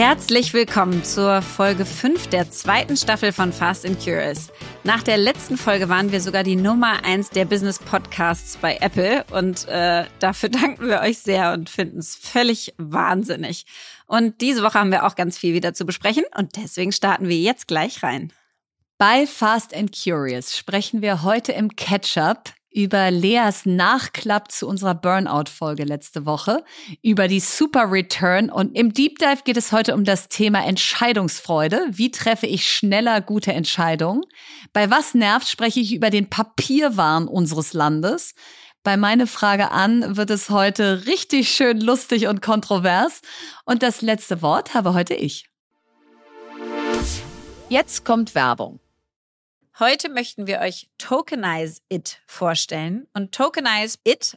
Herzlich willkommen zur Folge 5 der zweiten Staffel von Fast and Curious. Nach der letzten Folge waren wir sogar die Nummer 1 der Business Podcasts bei Apple und äh, dafür danken wir euch sehr und finden es völlig wahnsinnig. Und diese Woche haben wir auch ganz viel wieder zu besprechen und deswegen starten wir jetzt gleich rein. Bei Fast and Curious sprechen wir heute im Catch-up über Leas Nachklapp zu unserer Burnout-Folge letzte Woche, über die Super Return und im Deep Dive geht es heute um das Thema Entscheidungsfreude. Wie treffe ich schneller gute Entscheidungen? Bei Was nervt spreche ich über den Papierwahn unseres Landes. Bei meine Frage an wird es heute richtig schön lustig und kontrovers. Und das letzte Wort habe heute ich. Jetzt kommt Werbung. Heute möchten wir euch Tokenize It vorstellen. Und Tokenize It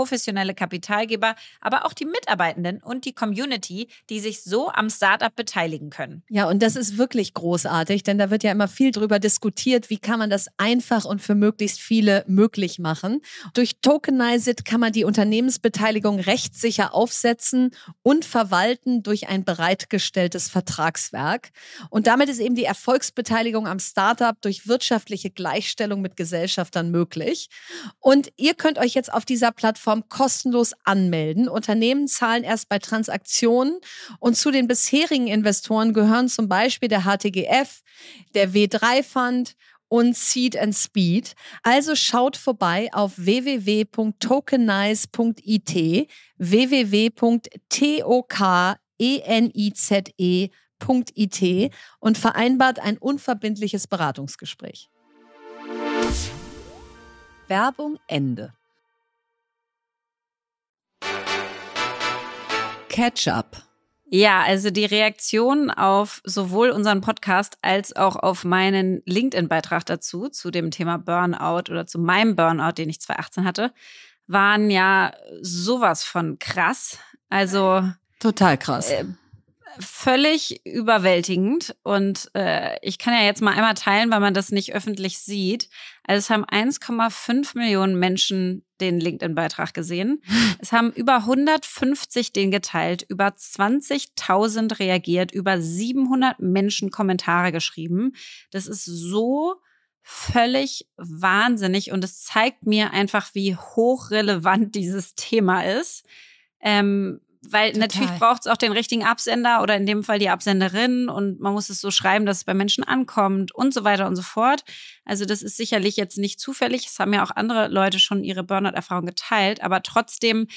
professionelle Kapitalgeber, aber auch die Mitarbeitenden und die Community, die sich so am Startup beteiligen können. Ja, und das ist wirklich großartig, denn da wird ja immer viel drüber diskutiert, wie kann man das einfach und für möglichst viele möglich machen. Durch Tokenized kann man die Unternehmensbeteiligung rechtssicher aufsetzen und verwalten durch ein bereitgestelltes Vertragswerk. Und damit ist eben die Erfolgsbeteiligung am Startup durch wirtschaftliche Gleichstellung mit Gesellschaftern möglich. Und ihr könnt euch jetzt auf dieser Plattform kostenlos anmelden. Unternehmen zahlen erst bei Transaktionen und zu den bisherigen Investoren gehören zum Beispiel der HTGF, der W3 Fund und Seed and Speed. Also schaut vorbei auf www.tokenize.it, www.tokenize.it www.it und vereinbart ein unverbindliches Beratungsgespräch. Werbung Ende. Catch-up. Ja, also die Reaktion auf sowohl unseren Podcast als auch auf meinen LinkedIn-Beitrag dazu, zu dem Thema Burnout oder zu meinem Burnout, den ich 2018 hatte, waren ja sowas von krass. Also total krass. Äh, völlig überwältigend. Und äh, ich kann ja jetzt mal einmal teilen, weil man das nicht öffentlich sieht. Also es haben 1,5 Millionen Menschen den LinkedIn-Beitrag gesehen. Es haben über 150 den geteilt, über 20.000 reagiert, über 700 Menschen Kommentare geschrieben. Das ist so völlig wahnsinnig und es zeigt mir einfach, wie hochrelevant dieses Thema ist. Ähm, weil Total. natürlich braucht es auch den richtigen Absender oder in dem Fall die Absenderin und man muss es so schreiben, dass es bei Menschen ankommt und so weiter und so fort. Also das ist sicherlich jetzt nicht zufällig. Es haben ja auch andere Leute schon ihre Burnout-Erfahrung geteilt, aber trotzdem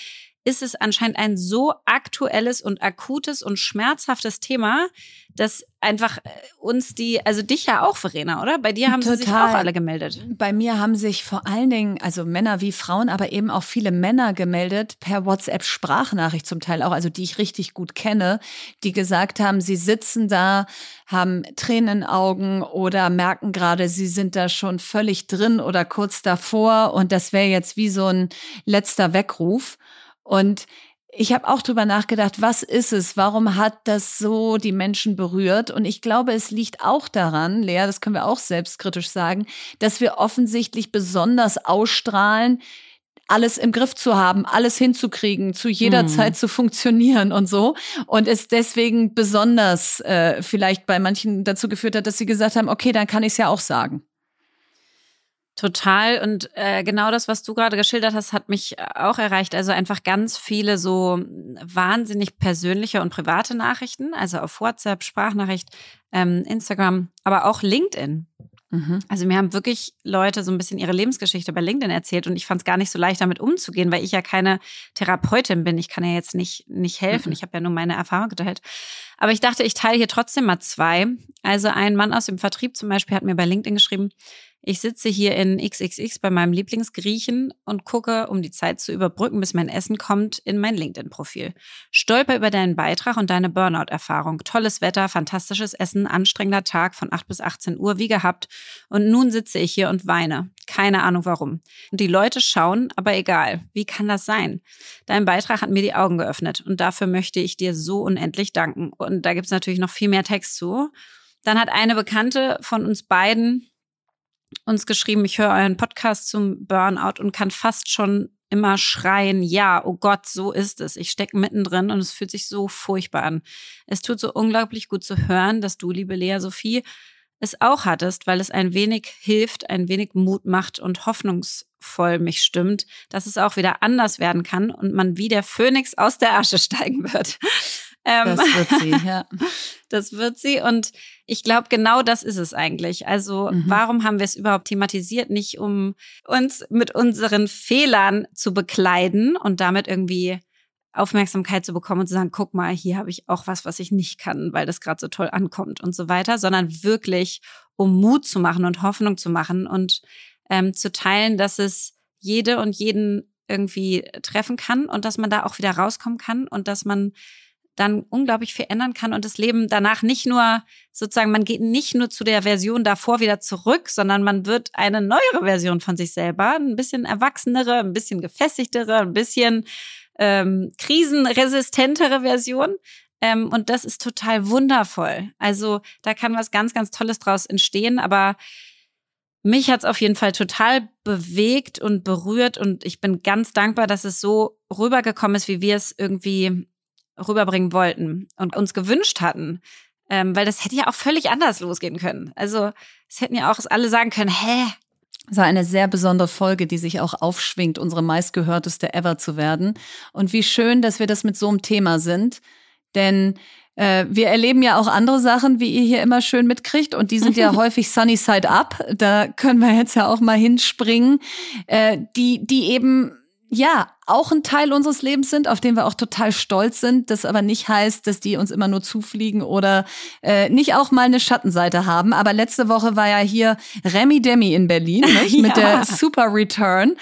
ist es anscheinend ein so aktuelles und akutes und schmerzhaftes Thema, dass einfach äh, uns die, also dich ja auch, Verena, oder? Bei dir haben Total. sie sich auch alle gemeldet. Bei mir haben sich vor allen Dingen, also Männer wie Frauen, aber eben auch viele Männer gemeldet, per WhatsApp-Sprachnachricht zum Teil auch, also die ich richtig gut kenne, die gesagt haben, sie sitzen da, haben Tränen in Augen oder merken gerade, sie sind da schon völlig drin oder kurz davor und das wäre jetzt wie so ein letzter Weckruf. Und ich habe auch drüber nachgedacht, was ist es? Warum hat das so die Menschen berührt? Und ich glaube, es liegt auch daran, Lea, das können wir auch selbstkritisch sagen, dass wir offensichtlich besonders ausstrahlen, alles im Griff zu haben, alles hinzukriegen, zu jeder hm. Zeit zu funktionieren und so. Und es deswegen besonders äh, vielleicht bei manchen dazu geführt hat, dass sie gesagt haben, okay, dann kann ich es ja auch sagen. Total. Und äh, genau das, was du gerade geschildert hast, hat mich auch erreicht. Also einfach ganz viele so wahnsinnig persönliche und private Nachrichten, also auf WhatsApp, Sprachnachricht, ähm, Instagram, aber auch LinkedIn. Mhm. Also mir haben wirklich Leute so ein bisschen ihre Lebensgeschichte bei LinkedIn erzählt und ich fand es gar nicht so leicht, damit umzugehen, weil ich ja keine Therapeutin bin. Ich kann ja jetzt nicht, nicht helfen. Mhm. Ich habe ja nur meine Erfahrung geteilt. Aber ich dachte, ich teile hier trotzdem mal zwei. Also ein Mann aus dem Vertrieb zum Beispiel hat mir bei LinkedIn geschrieben, Ich sitze hier in XXX bei meinem Lieblingsgriechen und gucke, um die Zeit zu überbrücken, bis mein Essen kommt, in mein LinkedIn-Profil. Stolper über deinen Beitrag und deine Burnout-Erfahrung. Tolles Wetter, fantastisches Essen, anstrengender Tag von 8 bis 18 Uhr, wie gehabt. Und nun sitze ich hier und weine. Keine Ahnung warum. Und die Leute schauen, aber egal. Wie kann das sein? Dein Beitrag hat mir die Augen geöffnet und dafür möchte ich dir so unendlich danken. Und da gibt's natürlich noch viel mehr Text zu. Dann hat eine Bekannte von uns beiden uns geschrieben, ich höre euren Podcast zum Burnout und kann fast schon immer schreien, ja, oh Gott, so ist es. Ich stecke mittendrin und es fühlt sich so furchtbar an. Es tut so unglaublich gut zu hören, dass du, liebe Lea Sophie, es auch hattest, weil es ein wenig hilft, ein wenig Mut macht und hoffnungsvoll mich stimmt, dass es auch wieder anders werden kann und man wie der Phönix aus der Asche steigen wird. Ähm, das wird sie, ja. Das wird sie. Und ich glaube, genau das ist es eigentlich. Also, mhm. warum haben wir es überhaupt thematisiert? Nicht um uns mit unseren Fehlern zu bekleiden und damit irgendwie Aufmerksamkeit zu bekommen und zu sagen, guck mal, hier habe ich auch was, was ich nicht kann, weil das gerade so toll ankommt und so weiter, sondern wirklich, um Mut zu machen und Hoffnung zu machen und ähm, zu teilen, dass es jede und jeden irgendwie treffen kann und dass man da auch wieder rauskommen kann und dass man dann unglaublich viel ändern kann und das Leben danach nicht nur sozusagen, man geht nicht nur zu der Version davor wieder zurück, sondern man wird eine neuere Version von sich selber, ein bisschen erwachsenere, ein bisschen gefestigtere, ein bisschen ähm, krisenresistentere Version. Ähm, und das ist total wundervoll. Also da kann was ganz, ganz Tolles draus entstehen, aber mich hat's auf jeden Fall total bewegt und berührt und ich bin ganz dankbar, dass es so rübergekommen ist, wie wir es irgendwie rüberbringen wollten und uns gewünscht hatten. Ähm, weil das hätte ja auch völlig anders losgehen können. Also es hätten ja auch alle sagen können, hä? Das war eine sehr besondere Folge, die sich auch aufschwingt, unsere meistgehörteste ever zu werden. Und wie schön, dass wir das mit so einem Thema sind. Denn äh, wir erleben ja auch andere Sachen, wie ihr hier immer schön mitkriegt. Und die sind ja häufig Sunny Side Up. Da können wir jetzt ja auch mal hinspringen. Äh, die, die eben ja, auch ein Teil unseres Lebens sind, auf den wir auch total stolz sind, das aber nicht heißt, dass die uns immer nur zufliegen oder äh, nicht auch mal eine Schattenseite haben. Aber letzte Woche war ja hier Remy Demi in Berlin ja. mit der Super Return.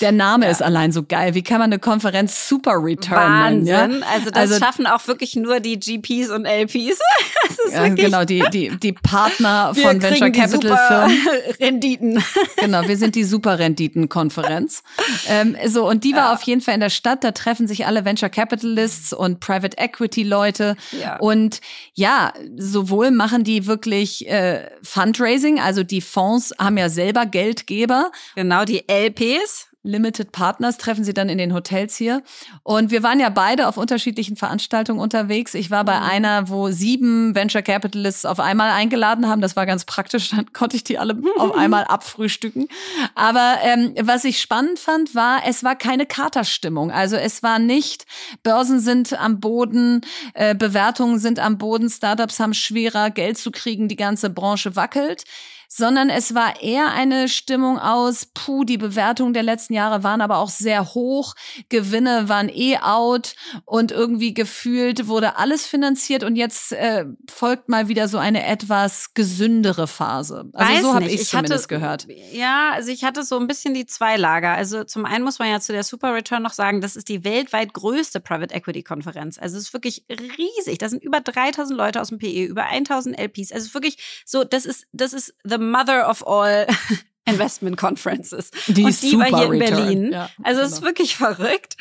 Der Name ja. ist allein so geil. Wie kann man eine Konferenz Super Return Wahnsinn. nennen? Ja? Also das also, schaffen auch wirklich nur die GPs und LPs. ja, genau, die, die, die Partner von Venture Capital Firmen. Renditen. Genau, wir sind die Super Renditen-Konferenz. ähm, so, und die war auf jeden Fall in der Stadt. Da treffen sich alle Venture Capitalists und Private Equity Leute. Ja. Und ja, sowohl machen die wirklich äh, Fundraising, also die Fonds haben ja selber Geldgeber. Genau, die LPs. Limited Partners treffen sie dann in den Hotels hier. Und wir waren ja beide auf unterschiedlichen Veranstaltungen unterwegs. Ich war bei mhm. einer, wo sieben Venture Capitalists auf einmal eingeladen haben. Das war ganz praktisch. Dann konnte ich die alle auf einmal abfrühstücken. Aber ähm, was ich spannend fand, war, es war keine Katerstimmung. Also es war nicht, Börsen sind am Boden, äh, Bewertungen sind am Boden, Startups haben schwerer, Geld zu kriegen, die ganze Branche wackelt sondern es war eher eine Stimmung aus, puh, die Bewertungen der letzten Jahre waren aber auch sehr hoch, Gewinne waren eh out und irgendwie gefühlt wurde alles finanziert und jetzt äh, folgt mal wieder so eine etwas gesündere Phase. Also Weiß so habe ich es zumindest gehört. Ja, also ich hatte so ein bisschen die zwei Lager. Also zum einen muss man ja zu der Super Return noch sagen, das ist die weltweit größte Private Equity Konferenz. Also es ist wirklich riesig. Da sind über 3000 Leute aus dem PE, über 1000 LPs. Also es ist wirklich so, das ist das ist the mother of all Investment Conferences. Die und die war hier in Berlin. Ja, also es genau. ist wirklich verrückt.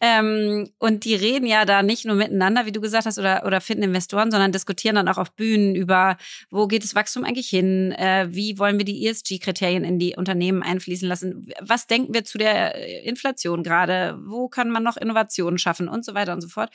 Ähm, und die reden ja da nicht nur miteinander, wie du gesagt hast, oder, oder finden Investoren, sondern diskutieren dann auch auf Bühnen über, wo geht das Wachstum eigentlich hin? Äh, wie wollen wir die ESG-Kriterien in die Unternehmen einfließen lassen? Was denken wir zu der Inflation gerade? Wo kann man noch Innovationen schaffen und so weiter und so fort?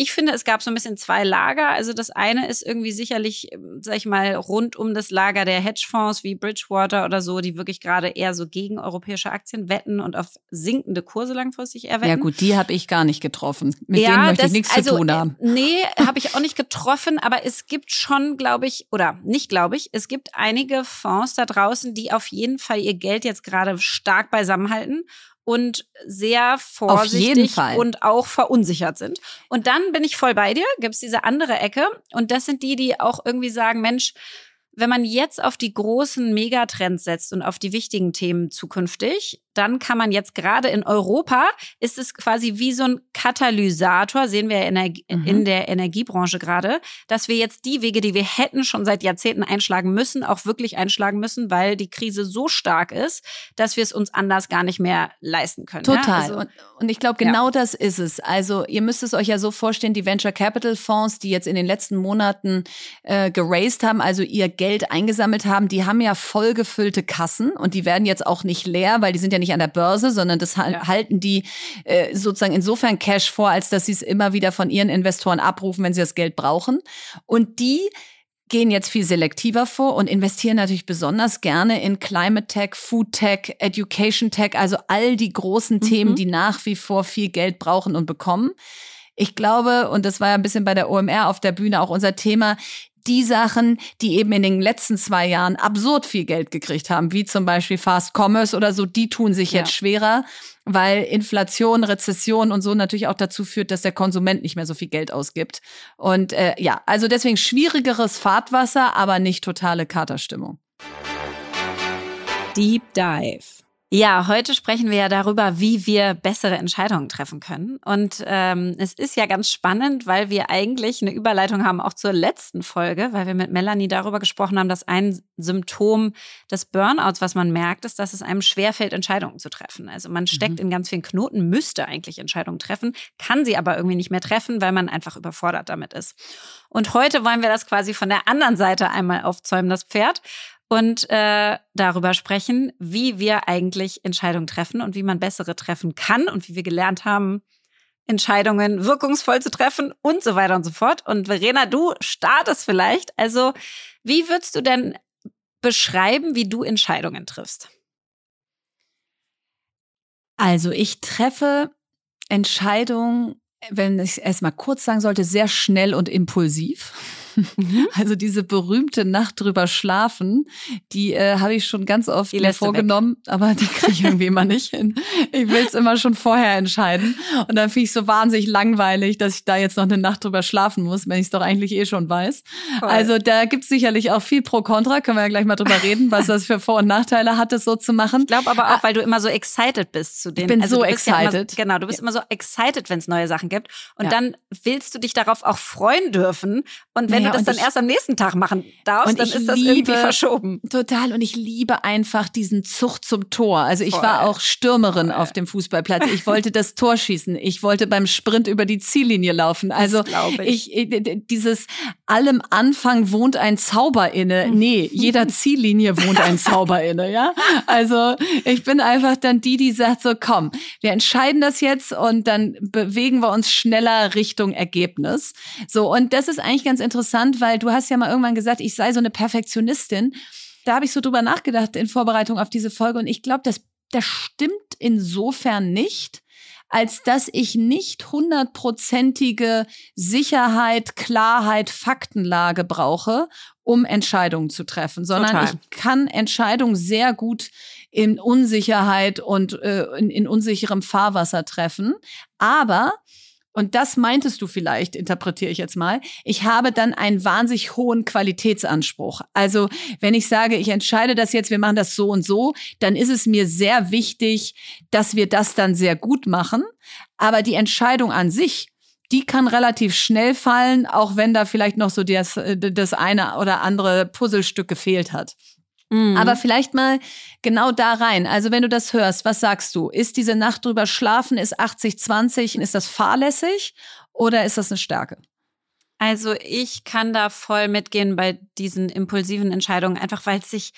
Ich finde, es gab so ein bisschen zwei Lager. Also das eine ist irgendwie sicherlich, sag ich mal, rund um das Lager der Hedgefonds wie Bridgewater oder so, die wirklich gerade eher so gegen europäische Aktien wetten und auf sinkende Kurse langfristig erwetten. Ja gut, die habe ich gar nicht getroffen. Mit ja, denen möchte das, ich nichts also, zu tun haben. Äh, nee, habe ich auch nicht getroffen, aber es gibt schon, glaube ich, oder nicht glaube ich, es gibt einige Fonds da draußen, die auf jeden Fall ihr Geld jetzt gerade stark beisammenhalten und sehr vorsichtig und auch verunsichert sind. Und dann bin ich voll bei dir, gibt's diese andere Ecke und das sind die, die auch irgendwie sagen, Mensch, wenn man jetzt auf die großen Megatrends setzt und auf die wichtigen Themen zukünftig, dann kann man jetzt gerade in Europa, ist es quasi wie so ein Katalysator, sehen wir in der, mhm. in der Energiebranche gerade, dass wir jetzt die Wege, die wir hätten schon seit Jahrzehnten einschlagen müssen, auch wirklich einschlagen müssen, weil die Krise so stark ist, dass wir es uns anders gar nicht mehr leisten können. Total. Ja? Also, und, und, ich glaube, genau ja. das ist es. Also ihr müsst es euch ja so vorstellen, die Venture Capital Fonds, die jetzt in den letzten Monaten äh, geraced haben, also ihr Geld eingesammelt haben, die haben ja vollgefüllte Kassen und die werden jetzt auch nicht leer, weil die sind ja nicht nicht an der Börse, sondern das halten die äh, sozusagen insofern Cash vor, als dass sie es immer wieder von ihren Investoren abrufen, wenn sie das Geld brauchen. Und die gehen jetzt viel selektiver vor und investieren natürlich besonders gerne in Climate Tech, Food Tech, Education Tech, also all die großen mhm. Themen, die nach wie vor viel Geld brauchen und bekommen. Ich glaube, und das war ja ein bisschen bei der OMR auf der Bühne auch unser Thema, die Sachen, die eben in den letzten zwei Jahren absurd viel Geld gekriegt haben, wie zum Beispiel Fast Commerce oder so, die tun sich ja. jetzt schwerer, weil Inflation, Rezession und so natürlich auch dazu führt, dass der Konsument nicht mehr so viel Geld ausgibt. Und äh, ja, also deswegen schwierigeres Fahrtwasser, aber nicht totale Katerstimmung. Deep Dive. Ja, heute sprechen wir ja darüber, wie wir bessere Entscheidungen treffen können. Und ähm, es ist ja ganz spannend, weil wir eigentlich eine Überleitung haben auch zur letzten Folge, weil wir mit Melanie darüber gesprochen haben, dass ein Symptom des Burnouts, was man merkt, ist, dass es einem schwerfällt, Entscheidungen zu treffen. Also man steckt mhm. in ganz vielen Knoten, müsste eigentlich Entscheidungen treffen, kann sie aber irgendwie nicht mehr treffen, weil man einfach überfordert damit ist. Und heute wollen wir das quasi von der anderen Seite einmal aufzäumen, das Pferd und äh, darüber sprechen, wie wir eigentlich Entscheidungen treffen und wie man bessere treffen kann und wie wir gelernt haben, Entscheidungen wirkungsvoll zu treffen und so weiter und so fort. Und Verena, du startest vielleicht. Also, wie würdest du denn beschreiben, wie du Entscheidungen triffst? Also, ich treffe Entscheidungen, wenn ich es mal kurz sagen sollte, sehr schnell und impulsiv. Mhm. Also diese berühmte Nacht drüber schlafen, die äh, habe ich schon ganz oft mir vorgenommen, weg. aber die kriege ich irgendwie immer nicht hin. Ich will es immer schon vorher entscheiden. Und dann finde ich so wahnsinnig langweilig, dass ich da jetzt noch eine Nacht drüber schlafen muss, wenn ich es doch eigentlich eh schon weiß. Voll. Also da gibt es sicherlich auch viel pro Contra, können wir ja gleich mal drüber reden, was das für Vor- und Nachteile hat, das so zu machen. Ich glaube aber auch, ah. weil du immer so excited bist zu den. Ich bin also so excited. Ja immer, genau, du bist ja. immer so excited, wenn es neue Sachen gibt. Und ja. dann willst du dich darauf auch freuen dürfen. Und wenn ja, das dann ich, erst am nächsten Tag machen darfst, dann ist das liebe, irgendwie verschoben. Total. Und ich liebe einfach diesen Zucht zum Tor. Also ich Voll. war auch Stürmerin Voll. auf dem Fußballplatz. Ich wollte das Tor schießen. Ich wollte beim Sprint über die Ziellinie laufen. Also ich. ich. dieses allem Anfang wohnt ein Zauber inne. Nee, jeder Ziellinie wohnt ein Zauber inne, ja? Also ich bin einfach dann die, die sagt so, komm, wir entscheiden das jetzt und dann bewegen wir uns schneller Richtung Ergebnis. So, und das ist eigentlich ganz interessant, weil du hast ja mal irgendwann gesagt, ich sei so eine Perfektionistin. Da habe ich so drüber nachgedacht in Vorbereitung auf diese Folge und ich glaube, das, das stimmt insofern nicht, als dass ich nicht hundertprozentige Sicherheit, Klarheit, Faktenlage brauche, um Entscheidungen zu treffen, sondern Total. ich kann Entscheidungen sehr gut in Unsicherheit und äh, in, in unsicherem Fahrwasser treffen. Aber und das meintest du vielleicht, interpretiere ich jetzt mal. Ich habe dann einen wahnsinnig hohen Qualitätsanspruch. Also wenn ich sage, ich entscheide das jetzt, wir machen das so und so, dann ist es mir sehr wichtig, dass wir das dann sehr gut machen. Aber die Entscheidung an sich, die kann relativ schnell fallen, auch wenn da vielleicht noch so das, äh, das eine oder andere Puzzlestück gefehlt hat. Mhm. Aber vielleicht mal genau da rein. Also wenn du das hörst, was sagst du? Ist diese Nacht drüber schlafen, ist 80-20, ist das fahrlässig oder ist das eine Stärke? Also ich kann da voll mitgehen bei diesen impulsiven Entscheidungen, einfach weil es sich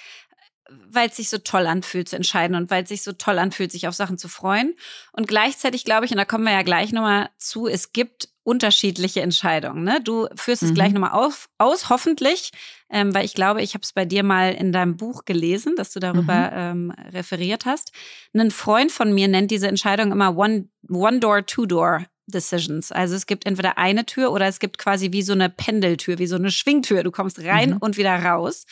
weil es sich so toll anfühlt zu entscheiden und weil es sich so toll anfühlt, sich auf Sachen zu freuen. Und gleichzeitig glaube ich, und da kommen wir ja gleich nochmal zu, es gibt unterschiedliche Entscheidungen. Ne? Du führst es gleich mhm. nochmal auf, aus, hoffentlich, ähm, weil ich glaube, ich habe es bei dir mal in deinem Buch gelesen, dass du darüber mhm. ähm, referiert hast. Ein Freund von mir nennt diese Entscheidung immer One, One Door, Two Door Decisions. Also es gibt entweder eine Tür oder es gibt quasi wie so eine Pendeltür, wie so eine Schwingtür. Du kommst rein mhm. und wieder raus.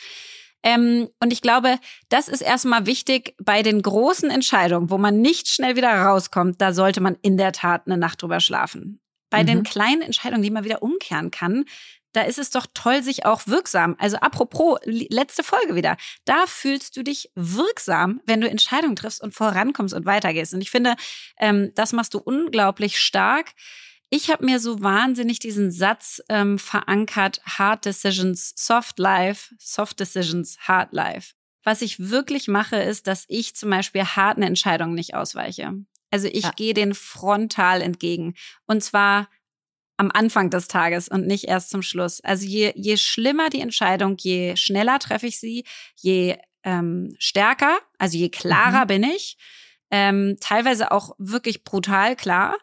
Ähm, und ich glaube, das ist erstmal wichtig bei den großen Entscheidungen, wo man nicht schnell wieder rauskommt. Da sollte man in der Tat eine Nacht drüber schlafen. Bei mhm. den kleinen Entscheidungen, die man wieder umkehren kann, da ist es doch toll, sich auch wirksam. Also apropos, letzte Folge wieder. Da fühlst du dich wirksam, wenn du Entscheidungen triffst und vorankommst und weitergehst. Und ich finde, ähm, das machst du unglaublich stark. Ich habe mir so wahnsinnig diesen Satz ähm, verankert, Hard Decisions, Soft Life, Soft Decisions, Hard Life. Was ich wirklich mache, ist, dass ich zum Beispiel harten Entscheidungen nicht ausweiche. Also ich ja. gehe den frontal entgegen. Und zwar am Anfang des Tages und nicht erst zum Schluss. Also je, je schlimmer die Entscheidung, je schneller treffe ich sie, je ähm, stärker, also je klarer mhm. bin ich. Ähm, teilweise auch wirklich brutal klar.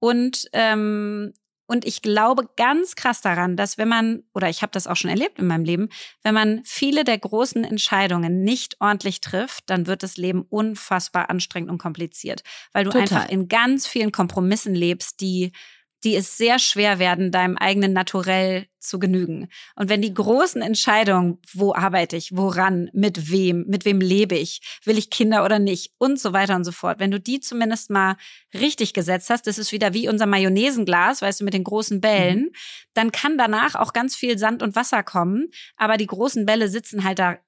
Und ähm, und ich glaube ganz krass daran, dass wenn man, oder ich habe das auch schon erlebt in meinem Leben, wenn man viele der großen Entscheidungen nicht ordentlich trifft, dann wird das Leben unfassbar anstrengend und kompliziert, weil du Total. einfach in ganz vielen Kompromissen lebst, die die es sehr schwer werden, deinem eigenen Naturell zu genügen. Und wenn die großen Entscheidungen, wo arbeite ich, woran, mit wem, mit wem lebe ich, will ich Kinder oder nicht und so weiter und so fort, wenn du die zumindest mal richtig gesetzt hast, das ist wieder wie unser Mayonnaisenglas, weißt du, mit den großen Bällen, mhm. dann kann danach auch ganz viel Sand und Wasser kommen, aber die großen Bälle sitzen halt da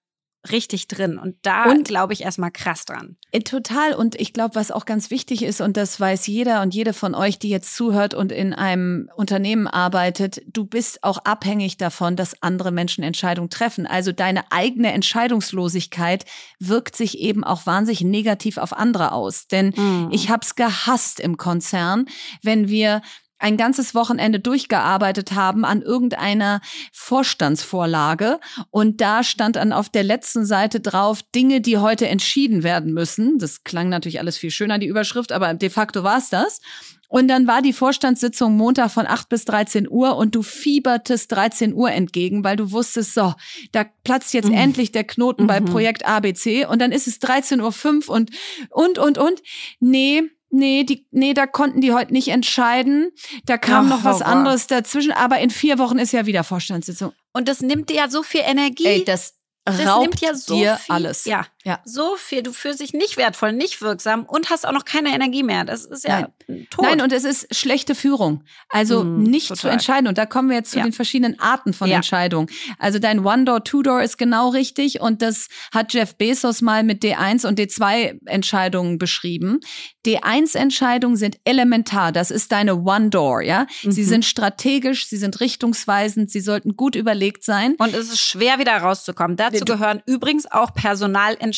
richtig drin. Und da glaube ich erstmal krass dran. Äh, total. Und ich glaube, was auch ganz wichtig ist, und das weiß jeder und jede von euch, die jetzt zuhört und in einem Unternehmen arbeitet, du bist auch abhängig davon, dass andere Menschen Entscheidungen treffen. Also deine eigene Entscheidungslosigkeit wirkt sich eben auch wahnsinnig negativ auf andere aus. Denn mhm. ich habe es gehasst im Konzern, wenn wir ein ganzes Wochenende durchgearbeitet haben an irgendeiner Vorstandsvorlage. Und da stand dann auf der letzten Seite drauf, Dinge, die heute entschieden werden müssen. Das klang natürlich alles viel schöner, die Überschrift, aber de facto war es das. Und dann war die Vorstandssitzung Montag von 8 bis 13 Uhr und du fiebertest 13 Uhr entgegen, weil du wusstest, so, da platzt jetzt mhm. endlich der Knoten mhm. bei Projekt ABC und dann ist es 13.05 Uhr und, und, und, und. Nee, Nee, die, nee, da konnten die heute nicht entscheiden. Da kam Ach, noch was Horror. anderes dazwischen. Aber in vier Wochen ist ja wieder Vorstandssitzung. Und das nimmt dir ja so viel Energie. Ey, das das raubt nimmt ja so dir viel, alles. Ja, ja, so viel. Du fühlst dich nicht wertvoll, nicht wirksam und hast auch noch keine Energie mehr. Das ist ja Nein. tot. Nein, und es ist schlechte Führung. Also mm, nicht total. zu entscheiden. Und da kommen wir jetzt zu ja. den verschiedenen Arten von ja. Entscheidungen. Also dein One-Door, Two-Door ist genau richtig. Und das hat Jeff Bezos mal mit D1 und D2-Entscheidungen beschrieben. D1-Entscheidungen sind elementar. Das ist deine One-Door, ja. Mhm. Sie sind strategisch, sie sind richtungsweisend, sie sollten gut überlegt sein. Und es ist schwer, wieder rauszukommen. Dazu gehören übrigens auch Personalentscheidungen.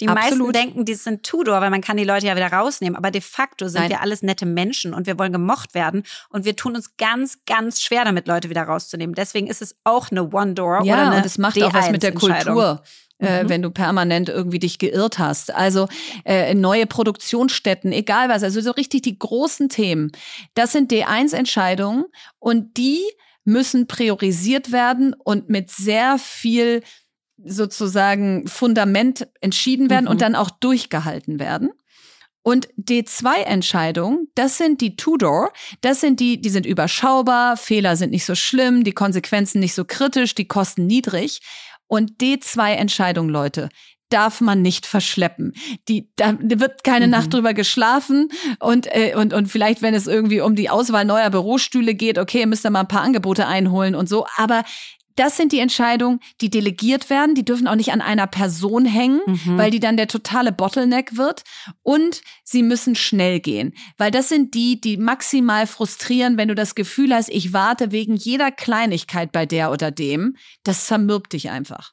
Die Absolut. meisten denken, die sind Tudor, weil man kann die Leute ja wieder rausnehmen. Aber de facto sind Nein. wir alles nette Menschen und wir wollen gemocht werden. Und wir tun uns ganz, ganz schwer damit, Leute wieder rauszunehmen. Deswegen ist es auch eine One-Door ja, oder eine und es macht auch was mit der Kultur. Äh, mhm. wenn du permanent irgendwie dich geirrt hast. Also äh, neue Produktionsstätten, egal was, also so richtig die großen Themen. Das sind D1-Entscheidungen und die müssen priorisiert werden und mit sehr viel sozusagen Fundament entschieden werden mhm. und dann auch durchgehalten werden. Und D2-Entscheidungen, das sind die Tudor, das sind die, die sind überschaubar, Fehler sind nicht so schlimm, die Konsequenzen nicht so kritisch, die Kosten niedrig. Und D2-Entscheidungen, Leute, darf man nicht verschleppen. Die, da wird keine mhm. Nacht drüber geschlafen und, äh, und, und vielleicht, wenn es irgendwie um die Auswahl neuer Bürostühle geht, okay, müsst ihr mal ein paar Angebote einholen und so. Aber das sind die Entscheidungen, die delegiert werden. Die dürfen auch nicht an einer Person hängen, mhm. weil die dann der totale Bottleneck wird. Und sie müssen schnell gehen, weil das sind die, die maximal frustrieren, wenn du das Gefühl hast, ich warte wegen jeder Kleinigkeit bei der oder dem. Das zermürbt dich einfach.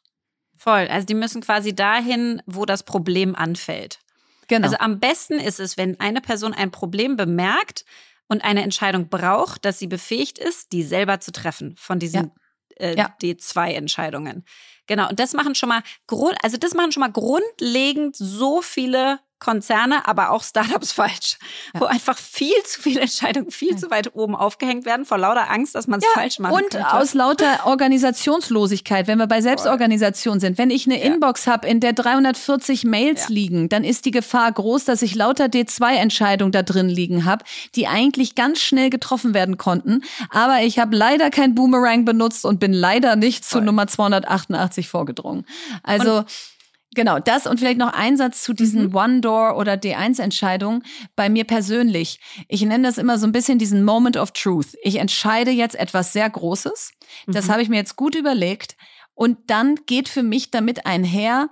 Voll. Also die müssen quasi dahin, wo das Problem anfällt. Genau. Also am besten ist es, wenn eine Person ein Problem bemerkt und eine Entscheidung braucht, dass sie befähigt ist, die selber zu treffen von diesen ja. Äh, ja. D2-Entscheidungen. Genau. Und das machen schon mal Grund, also das machen schon mal grundlegend so viele Konzerne, aber auch Startups falsch, ja. wo einfach viel zu viele Entscheidungen viel ja. zu weit oben aufgehängt werden vor lauter Angst, dass man es ja, falsch macht. Und könnte. aus lauter Organisationslosigkeit, wenn wir bei Selbstorganisation sind. Wenn ich eine Inbox habe, in der 340 Mails liegen, dann ist die Gefahr groß, dass ich lauter D2-Entscheidungen da drin liegen habe, die eigentlich ganz schnell getroffen werden konnten. Aber ich habe leider kein Boomerang benutzt und bin leider nicht Voll. zu Nummer 288 vorgedrungen. Also und Genau, das und vielleicht noch ein Satz zu diesen Mhm. One-Door- oder D1-Entscheidungen. Bei mir persönlich, ich nenne das immer so ein bisschen diesen Moment of Truth. Ich entscheide jetzt etwas sehr Großes. Das Mhm. habe ich mir jetzt gut überlegt. Und dann geht für mich damit einher,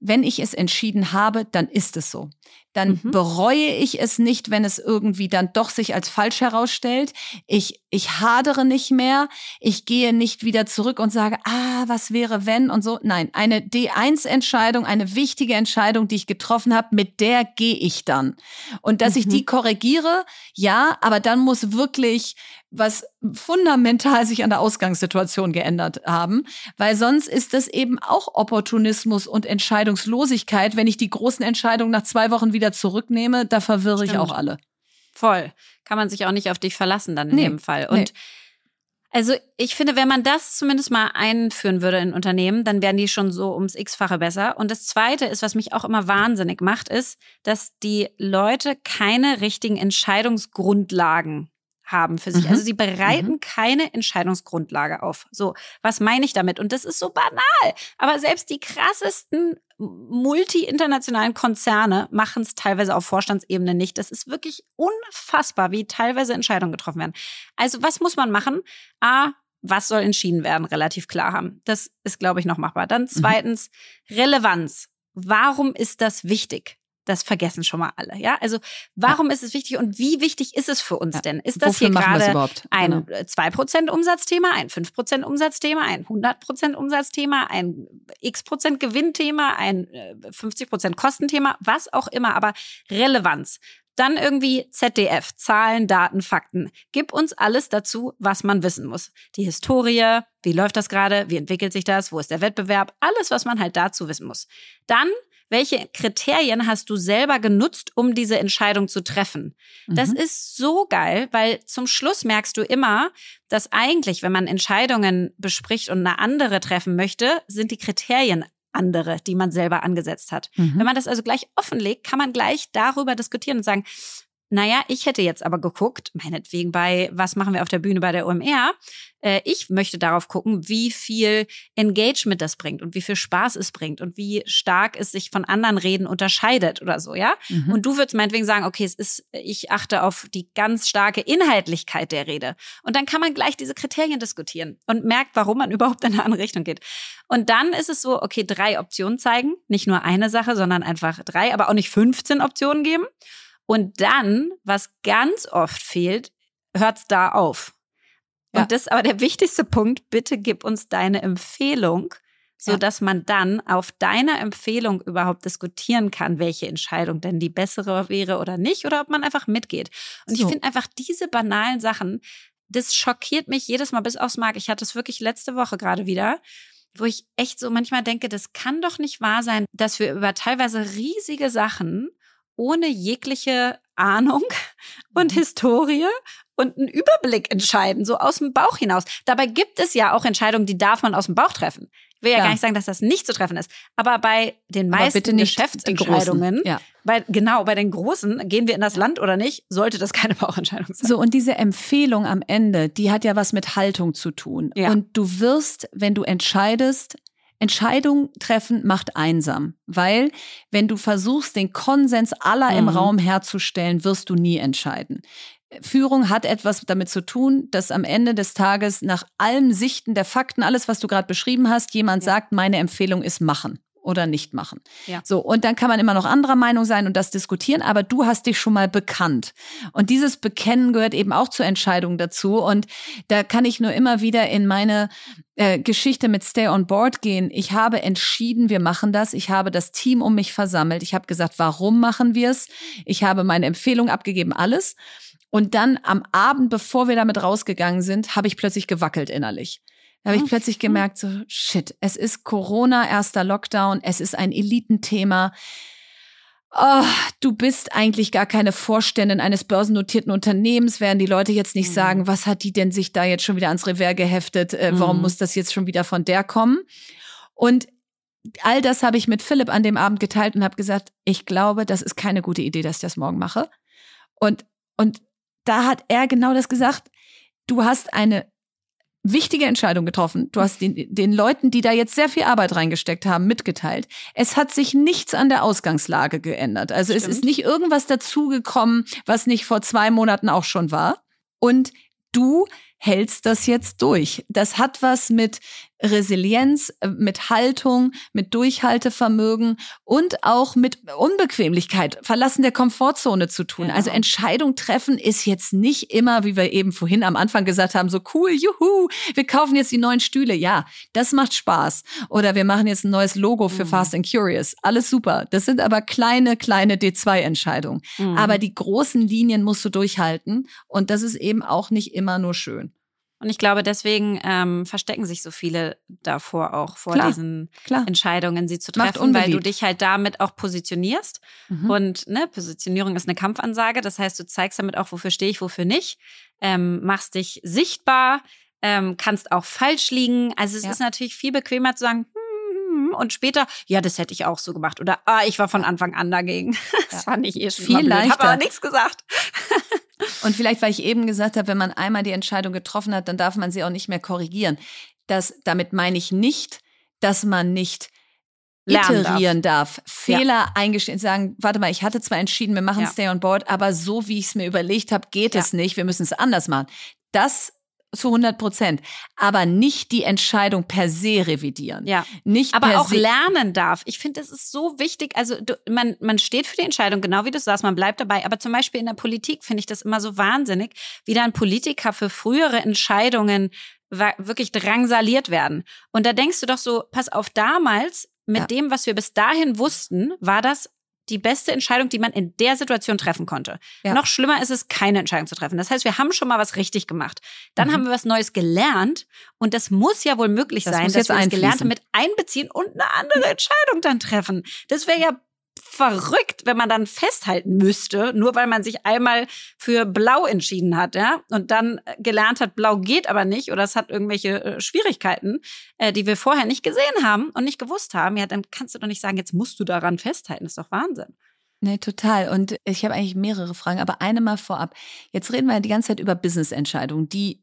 wenn ich es entschieden habe, dann ist es so. Dann Mhm. bereue ich es nicht, wenn es irgendwie dann doch sich als falsch herausstellt. Ich, ich hadere nicht mehr. Ich gehe nicht wieder zurück und sage, ah, was wäre wenn und so. Nein, eine D1-Entscheidung, eine wichtige Entscheidung, die ich getroffen habe, mit der gehe ich dann. Und dass ich Mhm. die korrigiere, ja, aber dann muss wirklich was fundamental sich an der Ausgangssituation geändert haben, weil sonst ist das eben auch Opportunismus und Entscheidungslosigkeit, wenn ich die großen Entscheidungen nach zwei Wochen wieder zurücknehme, da verwirre ich Stimmt. auch alle. Voll. Kann man sich auch nicht auf dich verlassen dann in Nee, dem Fall. Und also ich finde, wenn man das zumindest mal einführen würde in Unternehmen, dann wären die schon so ums x-fache besser. Und das Zweite ist, was mich auch immer wahnsinnig macht, ist, dass die Leute keine richtigen Entscheidungsgrundlagen haben für sich. Mhm. Also sie bereiten keine Entscheidungsgrundlage auf. So, was meine ich damit? Und das ist so banal. Aber selbst die krassesten multi-internationalen Konzerne machen es teilweise auf Vorstandsebene nicht. Das ist wirklich unfassbar, wie teilweise Entscheidungen getroffen werden. Also was muss man machen? A, was soll entschieden werden? Relativ klar haben. Das ist, glaube ich, noch machbar. Dann zweitens, Relevanz. Warum ist das wichtig? Das vergessen schon mal alle, ja? Also, warum ist es wichtig und wie wichtig ist es für uns Ja. denn? Ist das Wofür hier gerade überhaupt? ein Genau. äh, 2% Umsatzthema, ein 5% Umsatzthema, ein 100% Umsatzthema, ein x% Gewinnthema, ein äh, 50% Kostenthema, was auch immer, aber Relevanz. Dann irgendwie ZDF, Zahlen, Daten, Fakten. Gib uns alles dazu, was man wissen muss. Die Historie, wie läuft das gerade, wie entwickelt sich das, wo ist der Wettbewerb, alles, was man halt dazu wissen muss. Dann, welche Kriterien hast du selber genutzt, um diese Entscheidung zu treffen? Das Mhm. ist so geil, weil zum Schluss merkst du immer, dass eigentlich, wenn man Entscheidungen bespricht und eine andere treffen möchte, sind die Kriterien andere, die man selber angesetzt hat. Mhm. Wenn man das also gleich offenlegt, kann man gleich darüber diskutieren und sagen, naja, ich hätte jetzt aber geguckt, meinetwegen bei, was machen wir auf der Bühne bei der OMR? Äh, ich möchte darauf gucken, wie viel Engagement das bringt und wie viel Spaß es bringt und wie stark es sich von anderen Reden unterscheidet oder so, ja? Mhm. Und du würdest meinetwegen sagen, okay, es ist, ich achte auf die ganz starke Inhaltlichkeit der Rede. Und dann kann man gleich diese Kriterien diskutieren und merkt, warum man überhaupt in eine andere Richtung geht. Und dann ist es so, okay, drei Optionen zeigen, nicht nur eine Sache, sondern einfach drei, aber auch nicht 15 Optionen geben. Und dann, was ganz oft fehlt, hört's da auf. Und Ja. das ist aber der wichtigste Punkt. Bitte gib uns deine Empfehlung, so Ja. dass man dann auf deiner Empfehlung überhaupt diskutieren kann, welche Entscheidung denn die bessere wäre oder nicht, oder ob man einfach mitgeht. Und So. ich finde einfach diese banalen Sachen, das schockiert mich jedes Mal bis aufs Mark. Ich hatte es wirklich letzte Woche gerade wieder, wo ich echt so manchmal denke, das kann doch nicht wahr sein, dass wir über teilweise riesige Sachen ohne jegliche Ahnung und Mhm. Historie und einen Überblick entscheiden, so aus dem Bauch hinaus. Dabei gibt es ja auch Entscheidungen, die darf man aus dem Bauch treffen. Ich will ja Ja. gar nicht sagen, dass das nicht zu treffen ist. Aber bei den meisten Geschäftsentscheidungen. Ja. bei, genau, bei den großen, gehen wir in das Land oder nicht, sollte das keine Bauchentscheidung sein. So, und diese Empfehlung am Ende, die hat ja was mit Haltung zu tun. Ja. Und du wirst, wenn du entscheidest, Entscheidung treffen macht einsam, weil wenn du versuchst, den Konsens aller im Mhm. Raum herzustellen, wirst du nie entscheiden. Führung hat etwas damit zu tun, dass am Ende des Tages nach allem Sichten der Fakten, alles, was du gerade beschrieben hast, jemand Ja. sagt, meine Empfehlung ist machen oder nicht machen. Ja. So, und dann kann man immer noch anderer Meinung sein und das diskutieren, aber du hast dich schon mal bekannt. Und dieses Bekennen gehört eben auch zur Entscheidung dazu. Und da kann ich nur immer wieder in meine äh, Geschichte mit Stay on Board gehen. Ich habe entschieden, wir machen das. Ich habe das Team um mich versammelt. Ich habe gesagt, warum machen wir es? Ich habe meine Empfehlung abgegeben, alles. Und dann am Abend, bevor wir damit rausgegangen sind, habe ich plötzlich gewackelt innerlich. Da habe ich Mhm. plötzlich gemerkt, so, shit, es ist Corona, erster Lockdown, es ist ein Elitenthema. Oh, du bist eigentlich gar keine Vorständin eines börsennotierten Unternehmens, werden die Leute jetzt nicht Mhm. sagen, was hat die denn sich da jetzt schon wieder ans Revers geheftet, äh, warum Mhm. muss das jetzt schon wieder von der kommen? Und all das habe ich mit Philipp an dem Abend geteilt und habe gesagt, ich glaube, das ist keine gute Idee, dass ich das morgen mache. Und, und da hat er genau das gesagt. Du hast eine wichtige Entscheidung getroffen. Du hast den, den Leuten, die da jetzt sehr viel Arbeit reingesteckt haben, mitgeteilt. Es hat sich nichts an der Ausgangslage geändert. Also Stimmt. es ist nicht irgendwas dazugekommen, was nicht vor zwei Monaten auch schon war. Und du hältst das jetzt durch. Das hat was mit Resilienz, äh, mit Haltung, mit Durchhaltevermögen und auch mit Unbequemlichkeit, Verlassen der Komfortzone zu tun. Ja. Also Entscheidung treffen ist jetzt nicht immer, wie wir eben vorhin am Anfang gesagt haben, so cool, juhu, wir kaufen jetzt die neuen Stühle. Ja, das macht Spaß. Oder wir machen jetzt ein neues Logo für mhm. Fast and Curious. Alles super. Das sind aber kleine, kleine D2-Entscheidungen. Mhm. Aber die großen Linien musst du durchhalten. Und das ist eben auch nicht immer nur schön. Und ich glaube, deswegen ähm, verstecken sich so viele davor auch, vor klar, diesen klar. Entscheidungen, sie zu treffen, weil du dich halt damit auch positionierst. Mhm. Und ne, Positionierung ist eine Kampfansage. Das heißt, du zeigst damit auch, wofür stehe ich, wofür nicht. Ähm, machst dich sichtbar, ähm, kannst auch falsch liegen. Also es ja. ist natürlich viel bequemer zu sagen, hm, und später, ja, das hätte ich auch so gemacht. Oder, ah, ich war von Anfang an dagegen. Das ja. fand ich eh schon viel leichter. Ich habe aber nichts gesagt. Und vielleicht, weil ich eben gesagt habe, wenn man einmal die Entscheidung getroffen hat, dann darf man sie auch nicht mehr korrigieren. Das, damit meine ich nicht, dass man nicht iterieren darf. darf, Fehler ja. eingestehen, sagen, warte mal, ich hatte zwar entschieden, wir machen ja. Stay on Board, aber so wie ich es mir überlegt habe, geht ja. es nicht, wir müssen es anders machen. Das zu 100 Prozent, aber nicht die Entscheidung per se revidieren. Ja, nicht aber auch lernen darf. Ich finde, das ist so wichtig. Also du, man man steht für die Entscheidung, genau wie du sagst, man bleibt dabei. Aber zum Beispiel in der Politik finde ich das immer so wahnsinnig, wie dann Politiker für frühere Entscheidungen wirklich drangsaliert werden. Und da denkst du doch so, pass auf, damals mit ja. dem, was wir bis dahin wussten, war das die beste Entscheidung, die man in der Situation treffen konnte. Ja. Noch schlimmer ist es, keine Entscheidung zu treffen. Das heißt, wir haben schon mal was richtig gemacht. Dann mhm. haben wir was Neues gelernt und das muss ja wohl möglich das sein, dass wir das Gelernte mit einbeziehen und eine andere Entscheidung dann treffen. Das wäre ja verrückt, wenn man dann festhalten müsste, nur weil man sich einmal für blau entschieden hat, ja, und dann gelernt hat, blau geht aber nicht oder es hat irgendwelche äh, Schwierigkeiten, äh, die wir vorher nicht gesehen haben und nicht gewusst haben. Ja, dann kannst du doch nicht sagen, jetzt musst du daran festhalten. Das ist doch Wahnsinn. Nee, total. Und ich habe eigentlich mehrere Fragen, aber eine mal vorab. Jetzt reden wir ja die ganze Zeit über Business-Entscheidungen, die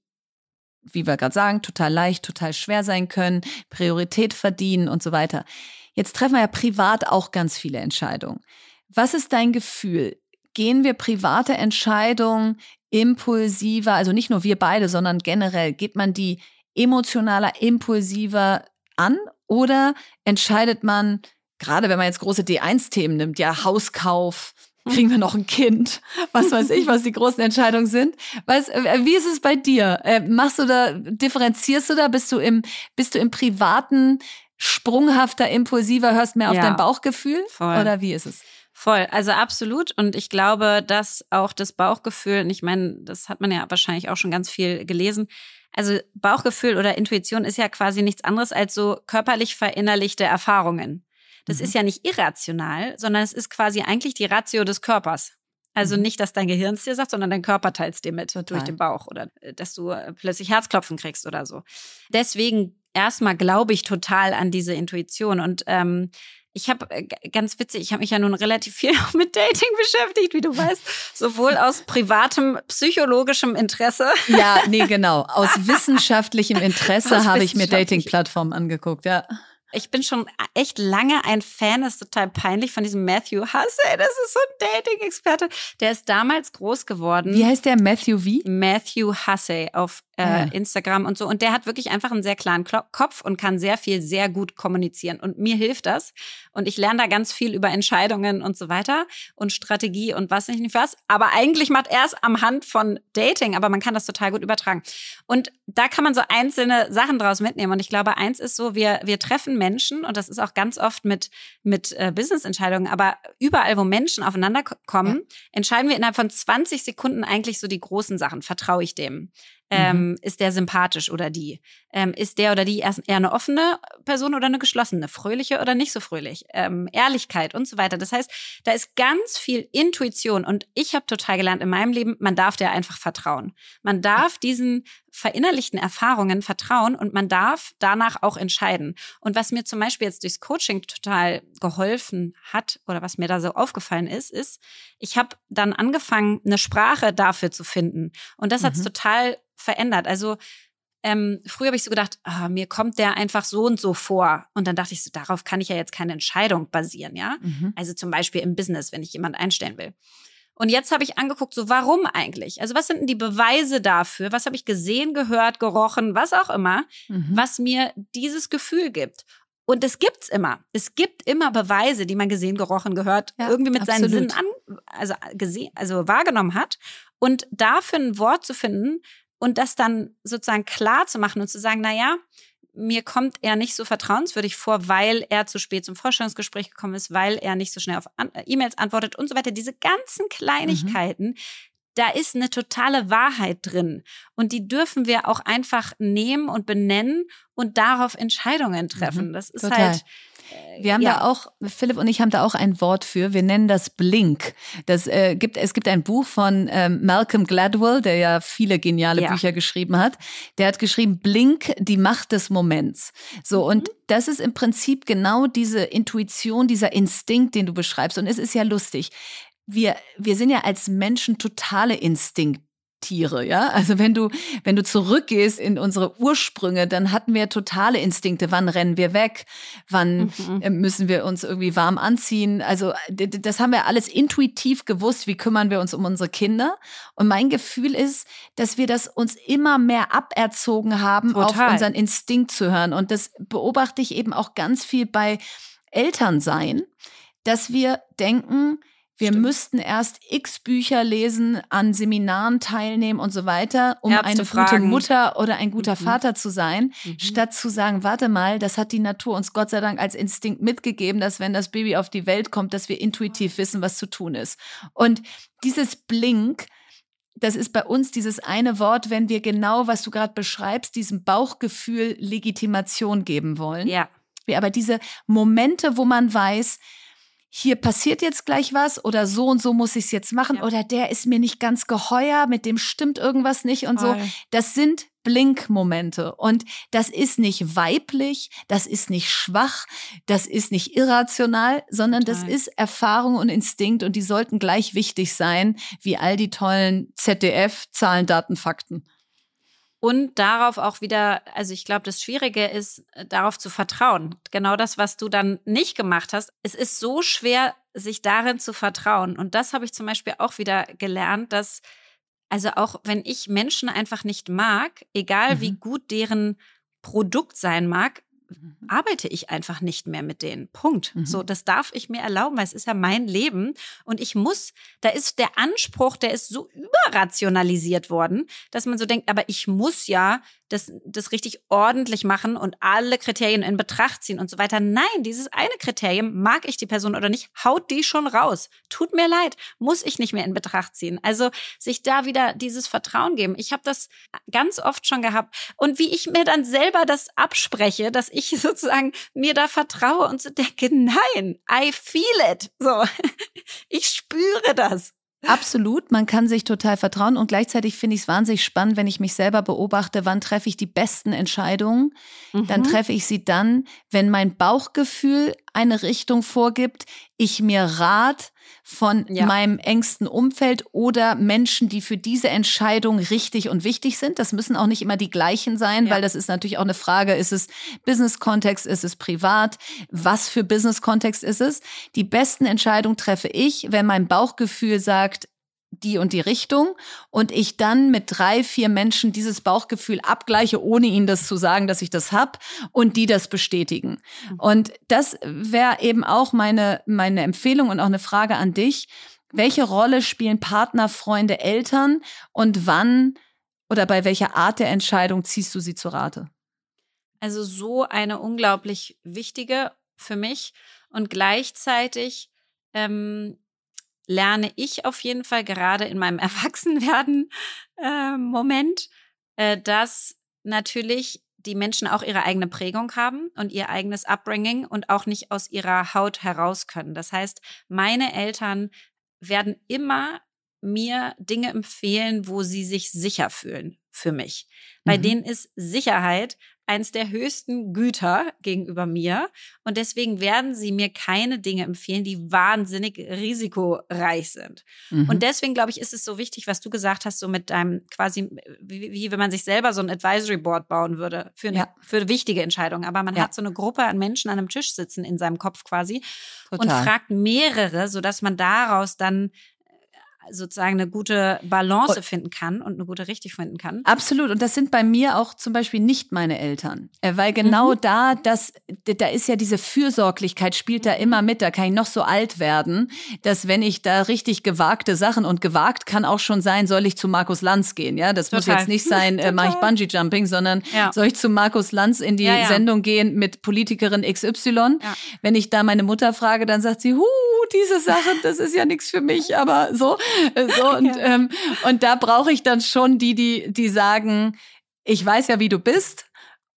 wie wir gerade sagen, total leicht, total schwer sein können, Priorität verdienen und so weiter. Jetzt treffen wir ja privat auch ganz viele Entscheidungen. Was ist dein Gefühl? Gehen wir private Entscheidungen impulsiver, also nicht nur wir beide, sondern generell, geht man die emotionaler, impulsiver an oder entscheidet man, gerade wenn man jetzt große D1-Themen nimmt, ja, Hauskauf, kriegen wir noch ein Kind, was weiß ich, was die großen Entscheidungen sind. Was, äh, wie ist es bei dir? Äh, machst du da, differenzierst du da? Bist du im, bist du im privaten sprunghafter, impulsiver, hörst mehr auf ja, dein Bauchgefühl? Voll. Oder wie ist es? Voll, also absolut. Und ich glaube, dass auch das Bauchgefühl, und ich meine, das hat man ja wahrscheinlich auch schon ganz viel gelesen, also Bauchgefühl oder Intuition ist ja quasi nichts anderes als so körperlich verinnerlichte Erfahrungen. Das mhm. ist ja nicht irrational, sondern es ist quasi eigentlich die Ratio des Körpers. Also mhm. nicht, dass dein Gehirn es dir sagt, sondern dein Körper teilt es dir mit Total. durch den Bauch oder äh, dass du äh, plötzlich Herzklopfen kriegst oder so. Deswegen erstmal glaube ich total an diese Intuition und ähm, ich habe äh, ganz witzig, ich habe mich ja nun relativ viel mit Dating beschäftigt, wie du weißt, sowohl aus privatem psychologischem Interesse. Ja, nee, genau. Aus wissenschaftlichem Interesse habe ich mir Dating-Plattformen angeguckt, ja. Ich bin schon echt lange ein Fan, das ist total peinlich, von diesem Matthew Hussey. Das ist so ein Dating-Experte. Der ist damals groß geworden. Wie heißt der Matthew wie? Matthew Hussey auf äh, ah. Instagram und so. Und der hat wirklich einfach einen sehr klaren Kopf und kann sehr viel, sehr gut kommunizieren. Und mir hilft das. Und ich lerne da ganz viel über Entscheidungen und so weiter und Strategie und was nicht was. Aber eigentlich macht er es am Hand von Dating, aber man kann das total gut übertragen. Und da kann man so einzelne Sachen draus mitnehmen. Und ich glaube, eins ist so, wir, wir treffen Menschen und das ist auch ganz oft mit, mit äh, Business-Entscheidungen, aber überall, wo Menschen aufeinander kommen, ja. entscheiden wir innerhalb von 20 Sekunden eigentlich so die großen Sachen. Vertraue ich dem? Ähm, mhm. Ist der sympathisch oder die? Ähm, ist der oder die eher eine offene Person oder eine geschlossene? Fröhliche oder nicht so fröhlich? Ähm, Ehrlichkeit und so weiter. Das heißt, da ist ganz viel Intuition und ich habe total gelernt in meinem Leben, man darf der einfach vertrauen. Man darf diesen verinnerlichten Erfahrungen vertrauen und man darf danach auch entscheiden. Und was mir zum Beispiel jetzt durchs Coaching total geholfen hat oder was mir da so aufgefallen ist, ist, ich habe dann angefangen, eine Sprache dafür zu finden. Und das mhm. hat es total verändert. Also ähm, früher habe ich so gedacht, ah, mir kommt der einfach so und so vor. Und dann dachte ich so, darauf kann ich ja jetzt keine Entscheidung basieren, ja. Mhm. Also zum Beispiel im Business, wenn ich jemand einstellen will. Und jetzt habe ich angeguckt, so warum eigentlich? Also was sind denn die Beweise dafür? Was habe ich gesehen, gehört, gerochen, was auch immer, mhm. was mir dieses Gefühl gibt? Und es gibt's immer. Es gibt immer Beweise, die man gesehen, gerochen, gehört, ja, irgendwie mit absolut. seinen Sinnen an, also gesehen, also wahrgenommen hat. Und dafür ein Wort zu finden und das dann sozusagen klar zu machen und zu sagen, na ja, mir kommt er nicht so vertrauenswürdig vor, weil er zu spät zum Vorstellungsgespräch gekommen ist, weil er nicht so schnell auf E-Mails antwortet und so weiter. Diese ganzen Kleinigkeiten, mhm. da ist eine totale Wahrheit drin. Und die dürfen wir auch einfach nehmen und benennen und darauf Entscheidungen treffen. Mhm. Das ist Total. halt wir haben ja. da auch, Philipp und ich haben da auch ein Wort für. Wir nennen das Blink. Das äh, gibt, es gibt ein Buch von ähm, Malcolm Gladwell, der ja viele geniale ja. Bücher geschrieben hat. Der hat geschrieben Blink, die Macht des Moments. So mhm. und das ist im Prinzip genau diese Intuition, dieser Instinkt, den du beschreibst. Und es ist ja lustig. Wir, wir sind ja als Menschen totale Instinkt Tiere, ja? Also wenn du, wenn du zurückgehst in unsere Ursprünge, dann hatten wir totale Instinkte. Wann rennen wir weg? Wann mhm. Äh, müssen wir uns irgendwie warm anziehen? Also das haben wir alles intuitiv gewusst. Wie kümmern wir uns um unsere Kinder? Und mein Gefühl ist, dass wir das uns immer mehr aberzogen haben, Total. auf unseren Instinkt zu hören. Und das beobachte ich eben auch ganz viel bei Elternsein, dass wir denken, wir Stimmt. müssten erst x Bücher lesen, an Seminaren teilnehmen und so weiter, um Ärzte eine fragen. gute Mutter oder ein guter mhm. Vater zu sein, mhm. statt zu sagen, warte mal, das hat die Natur uns Gott sei Dank als Instinkt mitgegeben, dass wenn das Baby auf die Welt kommt, dass wir intuitiv wissen, was zu tun ist. Und dieses Blink, das ist bei uns dieses eine Wort, wenn wir genau, was du gerade beschreibst, diesem Bauchgefühl Legitimation geben wollen. Ja. Wir aber diese Momente, wo man weiß, hier passiert jetzt gleich was oder so und so muss ich es jetzt machen ja. oder der ist mir nicht ganz geheuer, mit dem stimmt irgendwas nicht und Voll. so. Das sind Blinkmomente und das ist nicht weiblich, das ist nicht schwach, das ist nicht irrational, sondern Total. das ist Erfahrung und Instinkt und die sollten gleich wichtig sein wie all die tollen ZDF Zahlen, Daten, Fakten. Und darauf auch wieder, also ich glaube, das Schwierige ist, äh, darauf zu vertrauen. Genau das, was du dann nicht gemacht hast. Es ist so schwer, sich darin zu vertrauen. Und das habe ich zum Beispiel auch wieder gelernt, dass, also auch wenn ich Menschen einfach nicht mag, egal mhm. wie gut deren Produkt sein mag, Mhm. arbeite ich einfach nicht mehr mit denen. Punkt. Mhm. So, das darf ich mir erlauben, weil es ist ja mein Leben und ich muss, da ist der Anspruch, der ist so überrationalisiert worden, dass man so denkt, aber ich muss ja das, das richtig ordentlich machen und alle Kriterien in Betracht ziehen und so weiter. Nein, dieses eine Kriterium, mag ich die Person oder nicht, haut die schon raus. Tut mir leid, muss ich nicht mehr in Betracht ziehen. Also sich da wieder dieses Vertrauen geben. Ich habe das ganz oft schon gehabt. Und wie ich mir dann selber das abspreche, dass ich sozusagen mir da vertraue und so denke, nein, I feel it. So, ich spüre das. Absolut, man kann sich total vertrauen und gleichzeitig finde ich es wahnsinnig spannend, wenn ich mich selber beobachte, wann treffe ich die besten Entscheidungen. Mhm. Dann treffe ich sie dann, wenn mein Bauchgefühl eine Richtung vorgibt, ich mir Rat von ja. meinem engsten Umfeld oder Menschen, die für diese Entscheidung richtig und wichtig sind. Das müssen auch nicht immer die gleichen sein, ja. weil das ist natürlich auch eine Frage, ist es Business-Kontext, ist es privat, was für Business-Kontext ist es. Die besten Entscheidungen treffe ich, wenn mein Bauchgefühl sagt, die und die Richtung und ich dann mit drei, vier Menschen dieses Bauchgefühl abgleiche, ohne ihnen das zu sagen, dass ich das hab und die das bestätigen. Mhm. Und das wäre eben auch meine, meine Empfehlung und auch eine Frage an dich. Welche Rolle spielen Partner, Freunde, Eltern und wann oder bei welcher Art der Entscheidung ziehst du sie zu Rate? Also so eine unglaublich wichtige für mich und gleichzeitig ähm, lerne ich auf jeden Fall gerade in meinem Erwachsenwerden-Moment, äh, äh, dass natürlich die Menschen auch ihre eigene Prägung haben und ihr eigenes Upbringing und auch nicht aus ihrer Haut heraus können. Das heißt, meine Eltern werden immer mir Dinge empfehlen, wo sie sich sicher fühlen für mich. Bei mhm. denen ist Sicherheit eins der höchsten Güter gegenüber mir. Und deswegen werden sie mir keine Dinge empfehlen, die wahnsinnig risikoreich sind. Mhm. Und deswegen, glaube ich, ist es so wichtig, was du gesagt hast, so mit deinem quasi, wie, wie wenn man sich selber so ein Advisory Board bauen würde für, ja. für wichtige Entscheidungen. Aber man ja. hat so eine Gruppe an Menschen an einem Tisch sitzen in seinem Kopf quasi Total. und fragt mehrere, sodass man daraus dann sozusagen eine gute Balance finden kann und eine gute Richtung finden kann. Absolut. Und das sind bei mir auch zum Beispiel nicht meine Eltern. Äh, weil genau mhm. da, das, da ist ja diese Fürsorglichkeit spielt da immer mit. Da kann ich noch so alt werden, dass wenn ich da richtig gewagte Sachen und gewagt kann auch schon sein, soll ich zu Markus Lanz gehen. Ja, das Total. muss jetzt nicht sein, äh, mache ich Bungee Jumping, sondern ja. soll ich zu Markus Lanz in die ja, ja. Sendung gehen mit Politikerin XY. Wenn ich da meine Mutter frage, dann sagt sie, huh, diese Sache, das ist ja nichts für mich, aber so. so und, ja. ähm, und da brauche ich dann schon die, die, die sagen, ich weiß ja, wie du bist.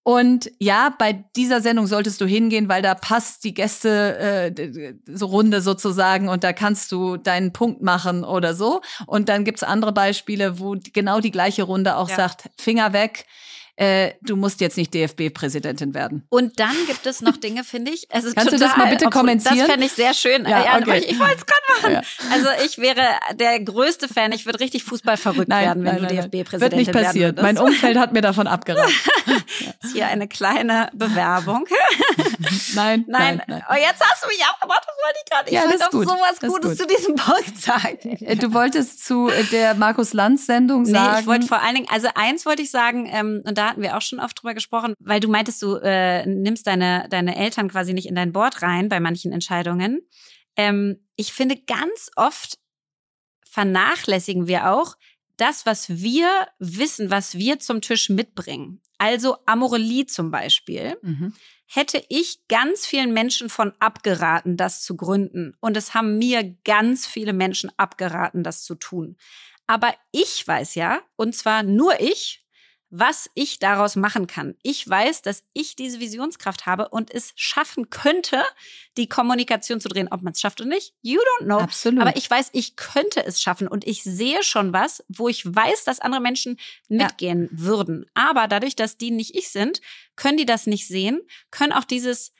Und ja, bei dieser Sendung solltest du hingehen, weil da passt die Gäste äh, so Runde sozusagen und da kannst du deinen Punkt machen oder so. Und dann gibt's andere Beispiele, wo genau die gleiche Runde auch ja. sagt, Finger weg äh, du musst jetzt nicht DFB-Präsidentin werden. Und dann gibt es noch Dinge, finde ich. Also Kannst total, du das mal bitte kommentieren? Das fände ich sehr schön. Ja, okay. Ich, ich wollte es gerade machen. Ja. Also ich wäre der größte Fan. Ich würde richtig Fußball verrückt nein, werden, wenn nein, du DFB-Präsidentin Wird nicht passieren. Mein Umfeld hat mir davon abgeraten. Hier eine kleine Bewerbung. nein, nein, nein, Oh, jetzt hast du mich abgemacht. Das wollte ich gerade. Ich ja, wollte doch gut. sowas Gutes zu diesem Punkt sagen. Äh, du wolltest zu der Markus Lanz-Sendung sagen. Nee, ich wollte vor allen Dingen, also eins wollte ich sagen, ähm, und da da hatten wir auch schon oft drüber gesprochen, weil du meintest, du äh, nimmst deine, deine Eltern quasi nicht in dein Board rein bei manchen Entscheidungen. Ähm, ich finde, ganz oft vernachlässigen wir auch das, was wir wissen, was wir zum Tisch mitbringen. Also Amorelie zum Beispiel. Mhm. Hätte ich ganz vielen Menschen von abgeraten, das zu gründen. Und es haben mir ganz viele Menschen abgeraten, das zu tun. Aber ich weiß ja, und zwar nur ich, was ich daraus machen kann. Ich weiß, dass ich diese Visionskraft habe und es schaffen könnte, die Kommunikation zu drehen. Ob man es schafft oder nicht, you don't know. Absolut. Aber ich weiß, ich könnte es schaffen und ich sehe schon was, wo ich weiß, dass andere Menschen mitgehen ja. würden. Aber dadurch, dass die nicht ich sind, können die das nicht sehen, können auch dieses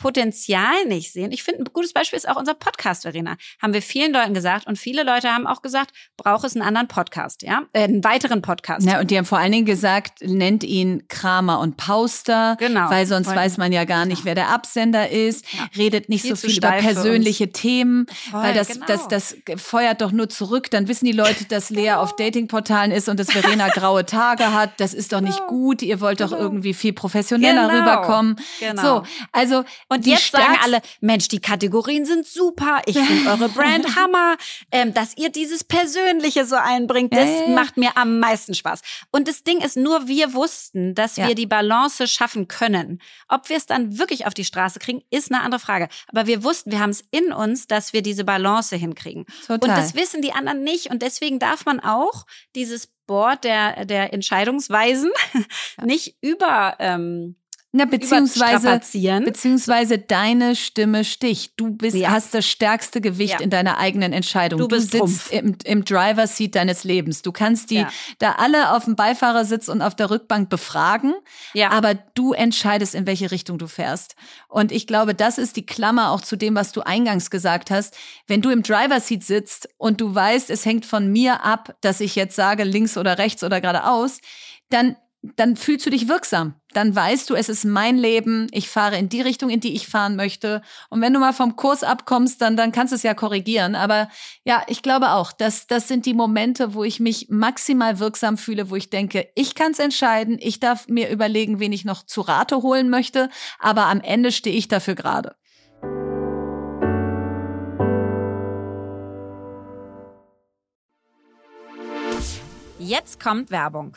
Potenzial nicht sehen. Ich finde, ein gutes Beispiel ist auch unser Podcast, Verena. Haben wir vielen Leuten gesagt und viele Leute haben auch gesagt, braucht es einen anderen Podcast, ja, äh, einen weiteren Podcast. Ja, und die haben vor allen Dingen gesagt, nennt ihn Kramer und Pauster, genau, weil sonst Wollen, weiß man ja gar nicht, wer der Absender ist, ja. redet nicht viel so viel über persönliche Themen, Voll, weil das, genau. das, das feuert doch nur zurück. Dann wissen die Leute, dass Lea genau. auf Datingportalen ist und dass Verena graue Tage hat. Das ist doch nicht genau. gut. Ihr wollt doch genau. irgendwie viel professioneller genau. rüberkommen. Genau. So, also und jetzt sagen alle, Mensch, die Kategorien sind super, ich finde eure Brand Hammer, ähm, dass ihr dieses Persönliche so einbringt, das ja, ja, ja. macht mir am meisten Spaß. Und das Ding ist, nur wir wussten, dass wir die Balance schaffen können. Ob wir es dann wirklich auf die Straße kriegen, ist eine andere Frage. Aber wir wussten, wir haben es in uns, dass wir diese Balance hinkriegen. Total. Und das wissen die anderen nicht. Und deswegen darf man auch dieses Board der, der Entscheidungsweisen nicht über ähm, na, beziehungsweise, beziehungsweise deine Stimme sticht. Du bist, ja. hast das stärkste Gewicht ja. in deiner eigenen Entscheidung. Du, bist du sitzt im, im Driver Seat deines Lebens. Du kannst die ja. da alle auf dem Beifahrersitz und auf der Rückbank befragen, ja. aber du entscheidest, in welche Richtung du fährst. Und ich glaube, das ist die Klammer auch zu dem, was du eingangs gesagt hast. Wenn du im Driver Seat sitzt und du weißt, es hängt von mir ab, dass ich jetzt sage links oder rechts oder geradeaus, dann dann fühlst du dich wirksam. Dann weißt du, es ist mein Leben, ich fahre in die Richtung, in die ich fahren möchte. Und wenn du mal vom Kurs abkommst, dann, dann kannst du es ja korrigieren. Aber ja, ich glaube auch, dass das sind die Momente, wo ich mich maximal wirksam fühle, wo ich denke, ich kann es entscheiden, ich darf mir überlegen, wen ich noch zu Rate holen möchte, aber am Ende stehe ich dafür gerade. Jetzt kommt Werbung.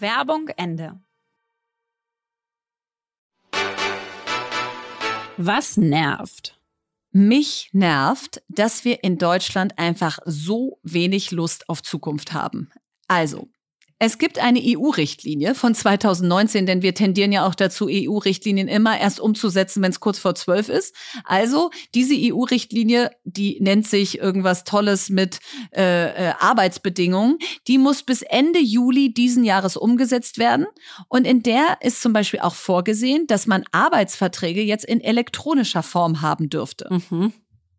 Werbung Ende. Was nervt? Mich nervt, dass wir in Deutschland einfach so wenig Lust auf Zukunft haben. Also, es gibt eine EU-Richtlinie von 2019, denn wir tendieren ja auch dazu, EU-Richtlinien immer erst umzusetzen, wenn es kurz vor zwölf ist. Also diese EU-Richtlinie, die nennt sich irgendwas Tolles mit äh, äh, Arbeitsbedingungen, die muss bis Ende Juli diesen Jahres umgesetzt werden. Und in der ist zum Beispiel auch vorgesehen, dass man Arbeitsverträge jetzt in elektronischer Form haben dürfte. Mhm.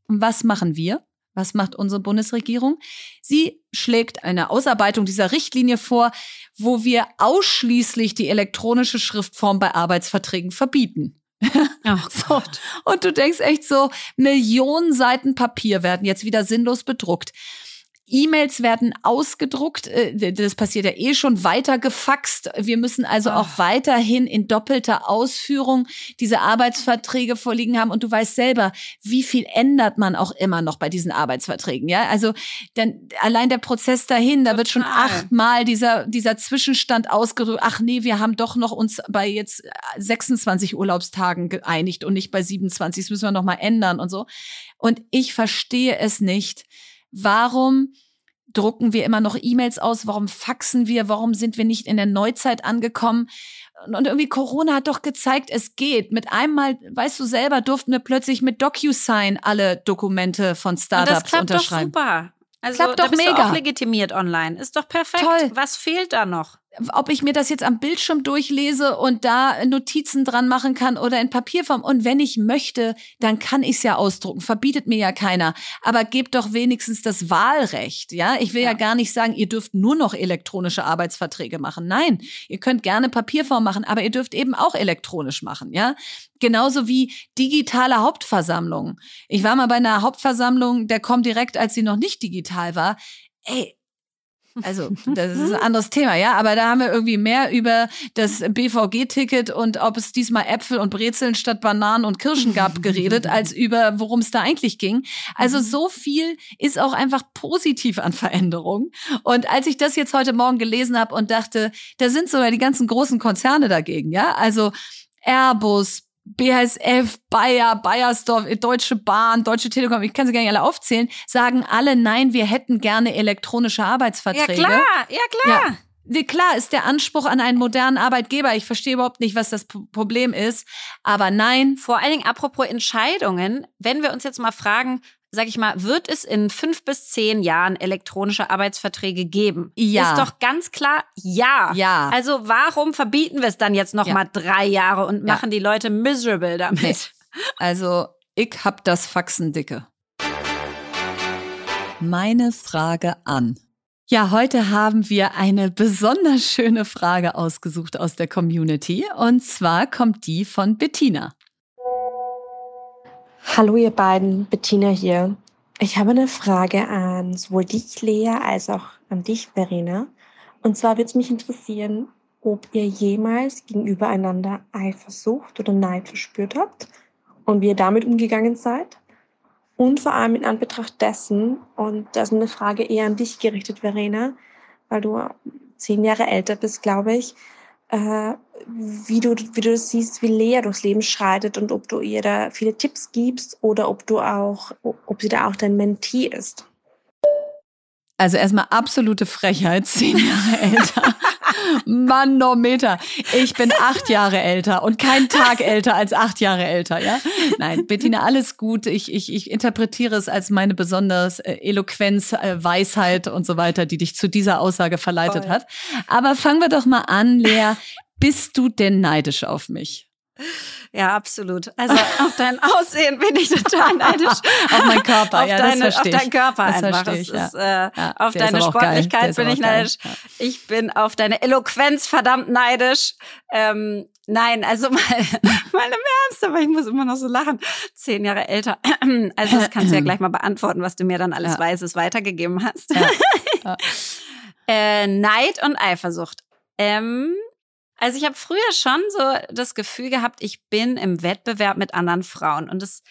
Und was machen wir? Was macht unsere Bundesregierung? Sie schlägt eine Ausarbeitung dieser Richtlinie vor, wo wir ausschließlich die elektronische Schriftform bei Arbeitsverträgen verbieten. Ach Gott. Und du denkst echt so, Millionen Seiten Papier werden jetzt wieder sinnlos bedruckt. E-Mails werden ausgedruckt, äh, das passiert ja eh schon, weiter gefaxt. Wir müssen also Ach. auch weiterhin in doppelter Ausführung diese Arbeitsverträge vorliegen haben. Und du weißt selber, wie viel ändert man auch immer noch bei diesen Arbeitsverträgen. Ja, also dann allein der Prozess dahin, da Total. wird schon achtmal dieser, dieser Zwischenstand ausgedrückt. Ach nee, wir haben doch noch uns bei jetzt 26 Urlaubstagen geeinigt und nicht bei 27. Das müssen wir noch mal ändern und so. Und ich verstehe es nicht Warum drucken wir immer noch E-Mails aus? Warum faxen wir? Warum sind wir nicht in der Neuzeit angekommen? Und irgendwie Corona hat doch gezeigt, es geht. Mit einmal, weißt du selber, durften wir plötzlich mit DocuSign alle Dokumente von Startups Und das klappt unterschreiben. Doch super. Also klappt doch da bist mega. Du auch legitimiert online. Ist doch perfekt. Toll. Was fehlt da noch? Ob ich mir das jetzt am Bildschirm durchlese und da Notizen dran machen kann oder in Papierform. Und wenn ich möchte, dann kann ich es ja ausdrucken. Verbietet mir ja keiner. Aber gebt doch wenigstens das Wahlrecht. Ja, ich will ja. ja gar nicht sagen, ihr dürft nur noch elektronische Arbeitsverträge machen. Nein, ihr könnt gerne Papierform machen, aber ihr dürft eben auch elektronisch machen. Ja, genauso wie digitale Hauptversammlungen. Ich war mal bei einer Hauptversammlung, der kommt direkt, als sie noch nicht digital war. Ey, also, das ist ein anderes Thema, ja. Aber da haben wir irgendwie mehr über das BVG-Ticket und ob es diesmal Äpfel und Brezeln statt Bananen und Kirschen gab geredet, als über worum es da eigentlich ging. Also mhm. so viel ist auch einfach positiv an Veränderung. Und als ich das jetzt heute Morgen gelesen habe und dachte, da sind sogar die ganzen großen Konzerne dagegen, ja. Also Airbus, BASF, Bayer, Bayersdorf, Deutsche Bahn, Deutsche Telekom, ich kann sie gar nicht alle aufzählen, sagen alle, nein, wir hätten gerne elektronische Arbeitsverträge. Ja klar, ja klar. Ja. Klar ist der Anspruch an einen modernen Arbeitgeber. Ich verstehe überhaupt nicht, was das Problem ist. Aber nein. Vor allen Dingen apropos Entscheidungen, wenn wir uns jetzt mal fragen, sag ich mal, wird es in fünf bis zehn Jahren elektronische Arbeitsverträge geben? Ja. Ist doch ganz klar ja. Ja. Also warum verbieten wir es dann jetzt noch ja. mal drei Jahre und machen ja. die Leute miserable damit? Nee. Also ich hab das Faxen dicke. Meine Frage an. Ja, heute haben wir eine besonders schöne Frage ausgesucht aus der Community. Und zwar kommt die von Bettina. Hallo ihr beiden, Bettina hier. Ich habe eine Frage an sowohl dich, Lea, als auch an dich, Verena. Und zwar würde es mich interessieren, ob ihr jemals gegenüber einander Eifersucht oder Neid verspürt habt und wie ihr damit umgegangen seid. Und vor allem in Anbetracht dessen, und das ist eine Frage eher an dich gerichtet, Verena, weil du zehn Jahre älter bist, glaube ich, äh, wie, du, wie du siehst, wie Lea durchs Leben schreitet und ob du ihr da viele Tipps gibst oder ob du auch, ob sie da auch dein Mentee ist. Also erstmal absolute Frechheit, zehn Jahre älter. Manometer. Ich bin acht Jahre älter und kein Tag älter als acht Jahre älter, ja? Nein, Bettina, alles gut. Ich, ich, ich interpretiere es als meine besonders äh, Eloquenz, äh, Weisheit und so weiter, die dich zu dieser Aussage verleitet Voll. hat. Aber fangen wir doch mal an, Lea. Bist du denn neidisch auf mich? Ja, absolut. Also auf dein Aussehen bin ich total neidisch. auf meinen Körper, auf ja, deine, das Auf deinen Körper das einfach. Ich, ja. ist, äh, ja, auf deine Sportlichkeit bin ich neidisch. Ja. Ich bin auf deine Eloquenz verdammt neidisch. Ähm, nein, also mal, mal im Ernst, aber ich muss immer noch so lachen. Zehn Jahre älter. Also das kannst du ja gleich mal beantworten, was du mir dann alles Weißes weitergegeben hast. äh, Neid und Eifersucht. Ähm, also ich habe früher schon so das Gefühl gehabt, ich bin im Wettbewerb mit anderen Frauen. Und das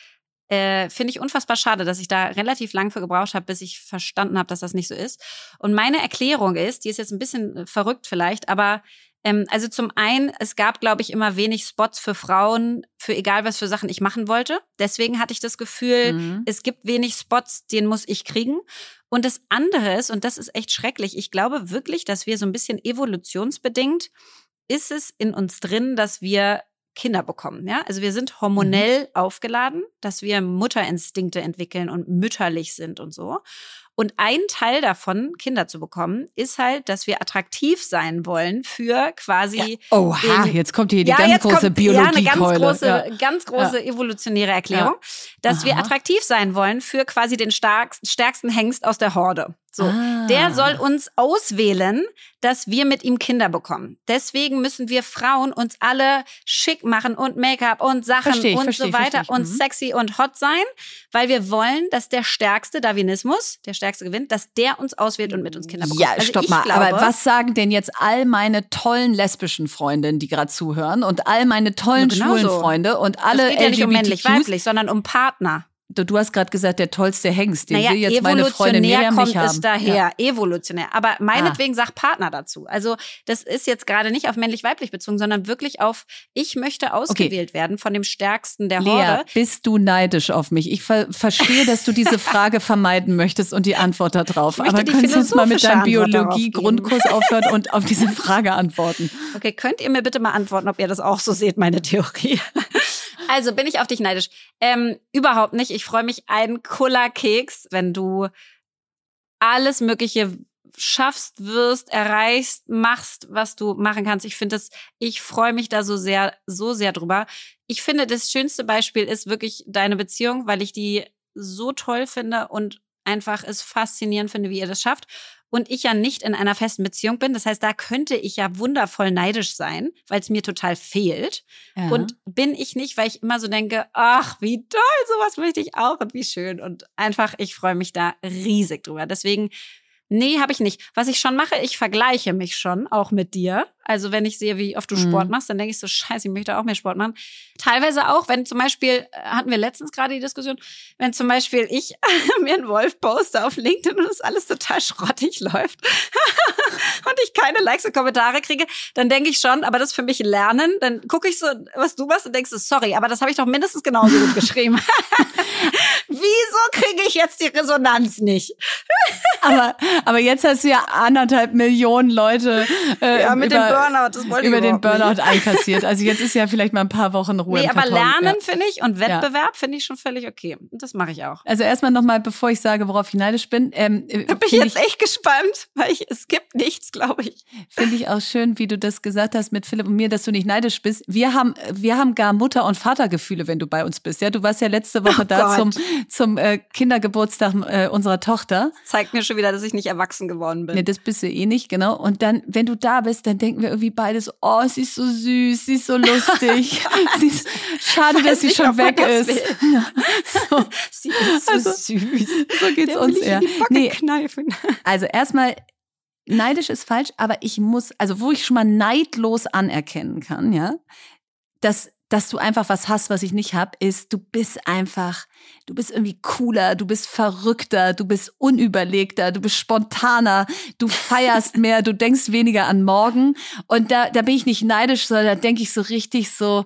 äh, finde ich unfassbar schade, dass ich da relativ lang für gebraucht habe, bis ich verstanden habe, dass das nicht so ist. Und meine Erklärung ist, die ist jetzt ein bisschen äh, verrückt vielleicht, aber ähm, also zum einen, es gab, glaube ich, immer wenig Spots für Frauen, für egal was für Sachen ich machen wollte. Deswegen hatte ich das Gefühl, mhm. es gibt wenig Spots, den muss ich kriegen. Und das andere ist, und das ist echt schrecklich, ich glaube wirklich, dass wir so ein bisschen evolutionsbedingt ist es in uns drin, dass wir Kinder bekommen. Ja? Also wir sind hormonell mhm. aufgeladen, dass wir Mutterinstinkte entwickeln und mütterlich sind und so. Und ein Teil davon, Kinder zu bekommen, ist halt, dass wir attraktiv sein wollen für quasi. Ja. Oha, den, jetzt kommt hier die ja, ganz große Biologie. Ja, eine ganz große, ja. ganz große evolutionäre Erklärung, dass Aha. wir attraktiv sein wollen für quasi den stärksten Hengst aus der Horde. So, ah. der soll uns auswählen, dass wir mit ihm Kinder bekommen. Deswegen müssen wir Frauen uns alle schick machen und Make-up und Sachen versteh, und versteh, so weiter und mhm. sexy und hot sein, weil wir wollen, dass der stärkste Darwinismus, der stärkste gewinnt, dass der uns auswählt und mit uns Kinder bekommt. Ja, also stopp mal. Glaube, aber was sagen denn jetzt all meine tollen lesbischen Freundinnen, die gerade zuhören und all meine tollen ja, genau schwulen so. Freunde und alle Es geht ja nicht um männlich-weiblich, sondern um Partner. Du, du hast gerade gesagt, der tollste Hengst, den naja, will jetzt meine Freundin Miriam kommt nicht haben. es daher, ja. evolutionär. Aber meinetwegen ah. sag Partner dazu. Also das ist jetzt gerade nicht auf männlich-weiblich bezogen, sondern wirklich auf, ich möchte ausgewählt okay. werden von dem Stärksten der Lea, Horde. bist du neidisch auf mich? Ich ver verstehe, dass du diese Frage vermeiden möchtest und die Antwort darauf. Aber kannst du jetzt mal mit deinem Biologie-Grundkurs aufhören und auf diese Frage antworten? Okay, könnt ihr mir bitte mal antworten, ob ihr das auch so seht, meine Theorie? Also bin ich auf dich neidisch. Ähm, überhaupt nicht. Ich freue mich einen Keks, wenn du alles Mögliche schaffst, wirst, erreichst, machst, was du machen kannst. Ich finde das, ich freue mich da so sehr, so sehr drüber. Ich finde, das schönste Beispiel ist wirklich deine Beziehung, weil ich die so toll finde und einfach es faszinierend finde, wie ihr das schafft und ich ja nicht in einer festen Beziehung bin. Das heißt, da könnte ich ja wundervoll neidisch sein, weil es mir total fehlt. Ja. Und bin ich nicht, weil ich immer so denke, ach, wie toll, sowas möchte ich auch und wie schön. Und einfach, ich freue mich da riesig drüber. Deswegen Nee, habe ich nicht. Was ich schon mache, ich vergleiche mich schon auch mit dir. Also wenn ich sehe, wie oft du mhm. Sport machst, dann denke ich so, scheiße, ich möchte auch mehr Sport machen. Teilweise auch, wenn zum Beispiel, äh, hatten wir letztens gerade die Diskussion, wenn zum Beispiel ich mir einen Wolf poste auf LinkedIn und es alles total schrottig läuft und ich keine Likes und Kommentare kriege, dann denke ich schon, aber das ist für mich Lernen. Dann gucke ich so, was du machst und denkst so, sorry, aber das habe ich doch mindestens genauso gut geschrieben. Wieso kriege ich jetzt die Resonanz nicht? Aber, aber jetzt hast du ja anderthalb Millionen Leute äh, ja, mit über, dem Burnout, das wollte über den Burnout nicht. einkassiert. Also jetzt ist ja vielleicht mal ein paar Wochen Ruhe. Nee, aber Lernen ja. finde ich und Wettbewerb ja. finde ich schon völlig okay. Das mache ich auch. Also erstmal nochmal, bevor ich sage, worauf ich neidisch bin. Ähm, da bin ich jetzt echt gespannt, weil ich, es gibt nichts, glaube ich. Finde ich auch schön, wie du das gesagt hast mit Philipp und mir, dass du nicht neidisch bist. Wir haben, wir haben gar Mutter- und Vatergefühle, wenn du bei uns bist. Ja, du warst ja letzte Woche oh da Gott. zum, zum äh, Kindergeburtstag äh, unserer Tochter. Zeigt mir schon wieder, dass ich nicht erwachsen geworden bin. Nee, das bist du eh nicht, genau. Und dann, wenn du da bist, dann denken wir irgendwie beide so, oh, sie ist so süß, sie ist so lustig. ist, schade, dass sie schon weg ist. Ja. So. Sie ist so also, süß. So geht's Der uns eher. Nee, kneifen. Also erstmal, neidisch ist falsch, aber ich muss, also wo ich schon mal neidlos anerkennen kann, ja, dass dass du einfach was hast, was ich nicht habe, ist, du bist einfach, du bist irgendwie cooler, du bist verrückter, du bist unüberlegter, du bist spontaner, du feierst mehr, du denkst weniger an morgen. Und da, da bin ich nicht neidisch, sondern da denke ich so richtig so,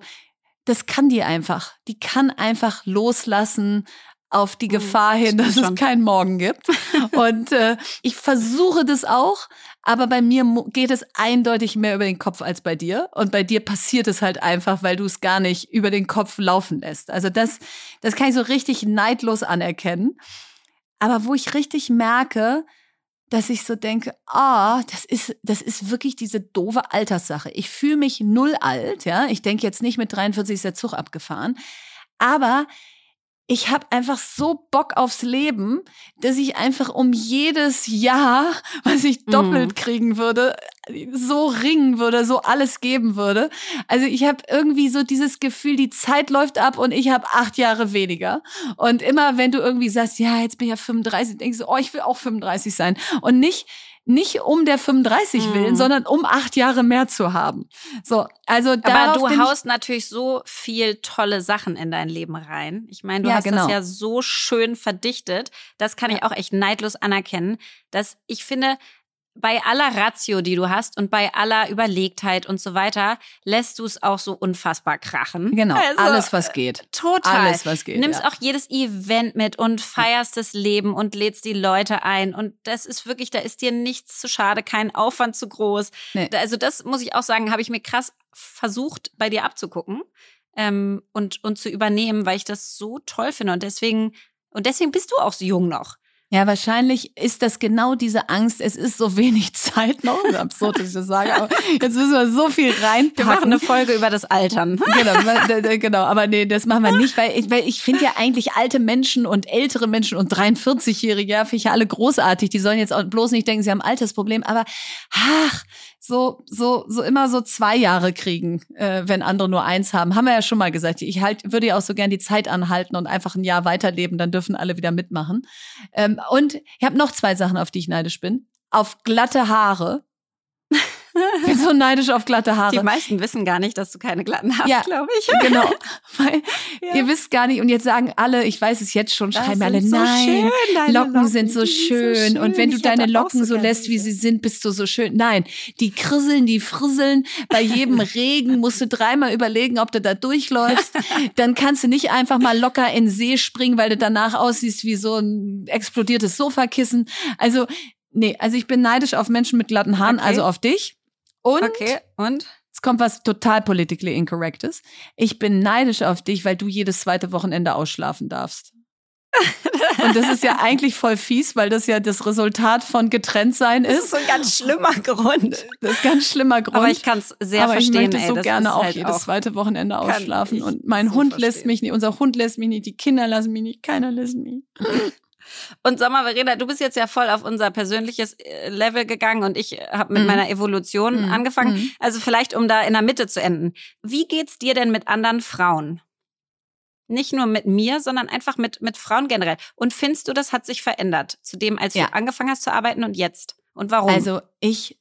das kann die einfach. Die kann einfach loslassen auf die mhm, Gefahr hin, dass es keinen Morgen gibt. Und äh, ich versuche das auch, aber bei mir geht es eindeutig mehr über den Kopf als bei dir. Und bei dir passiert es halt einfach, weil du es gar nicht über den Kopf laufen lässt. Also das, das kann ich so richtig neidlos anerkennen. Aber wo ich richtig merke, dass ich so denke, ah, das ist, das ist wirklich diese doofe Alterssache. Ich fühle mich null alt, ja. Ich denke jetzt nicht mit 43 ist der Zug abgefahren. Aber ich habe einfach so Bock aufs Leben, dass ich einfach um jedes Jahr, was ich doppelt mm. kriegen würde, so ringen würde, so alles geben würde. Also ich habe irgendwie so dieses Gefühl, die Zeit läuft ab und ich habe acht Jahre weniger. Und immer wenn du irgendwie sagst, ja, jetzt bin ich ja 35, denkst du, oh, ich will auch 35 sein. Und nicht, nicht um der 35 willen, mhm. sondern um acht Jahre mehr zu haben. So, also Aber du haust natürlich so viel tolle Sachen in dein Leben rein. Ich meine, du ja, hast genau. das ja so schön verdichtet. Das kann ich auch echt neidlos anerkennen, dass ich finde, bei aller Ratio, die du hast und bei aller Überlegtheit und so weiter, lässt du es auch so unfassbar krachen. Genau, also, alles was geht. Total. Alles was geht. Nimmst ja. auch jedes Event mit und feierst das Leben und lädst die Leute ein und das ist wirklich, da ist dir nichts zu schade, kein Aufwand zu groß. Nee. Also das muss ich auch sagen, habe ich mir krass versucht bei dir abzugucken ähm, und und zu übernehmen, weil ich das so toll finde und deswegen und deswegen bist du auch so jung noch. Ja, wahrscheinlich ist das genau diese Angst. Es ist so wenig Zeit noch. Absurd, dass ich das sage. Aber jetzt müssen wir so viel reinpacken. Wir machen eine Folge über das Altern. Genau, genau. Aber nee, das machen wir nicht, weil ich, weil ich finde ja eigentlich alte Menschen und ältere Menschen und 43-Jährige, ja, finde ich ja alle großartig. Die sollen jetzt auch bloß nicht denken, sie haben ein Altersproblem. Aber ach, so, so, so immer so zwei Jahre kriegen, äh, wenn andere nur eins haben. Haben wir ja schon mal gesagt. Ich halt, würde ja auch so gern die Zeit anhalten und einfach ein Jahr weiterleben, dann dürfen alle wieder mitmachen. Ähm, und ich habe noch zwei Sachen, auf die ich neidisch bin. Auf glatte Haare. Ich bin so neidisch auf glatte Haare. Die meisten wissen gar nicht, dass du keine glatten hast, ja, glaube ich. Genau. Weil ja. ihr wisst gar nicht, und jetzt sagen alle, ich weiß es jetzt schon, schreiben alle, so nein, schön, Locken, Locken, sind so schön. so schön. Und wenn du ich deine Locken so lässt, wie sie sind, bist du so schön. Nein, die krisseln, die frisseln. Bei jedem Regen musst du dreimal überlegen, ob du da durchläufst. Dann kannst du nicht einfach mal locker in den See springen, weil du danach aussiehst wie so ein explodiertes Sofakissen. Also, nee, also ich bin neidisch auf Menschen mit glatten Haaren, okay. also auf dich. Und, okay, und? Es kommt was total politically incorrectes. Ich bin neidisch auf dich, weil du jedes zweite Wochenende ausschlafen darfst. Und das ist ja eigentlich voll fies, weil das ja das Resultat von Getrenntsein ist. Das ist so ein ganz schlimmer Grund. Das ist ein ganz schlimmer Grund. Aber ich kann es sehr Aber verstehen. ich möchte ey, so gerne auch halt jedes auch, zweite Wochenende ausschlafen. Und mein so Hund lässt verstehen. mich nicht, unser Hund lässt mich nicht, die Kinder lassen mich nicht, keiner lässt mich. Und sag mal, Verena, du bist jetzt ja voll auf unser persönliches äh, Level gegangen und ich habe mit Mhm. meiner Evolution Mhm. angefangen. Mhm. Also vielleicht, um da in der Mitte zu enden. Wie geht's dir denn mit anderen Frauen? Nicht nur mit mir, sondern einfach mit, mit Frauen generell. Und findest du, das hat sich verändert zu dem, als Ja. du angefangen hast zu arbeiten und jetzt? Und warum? Also ich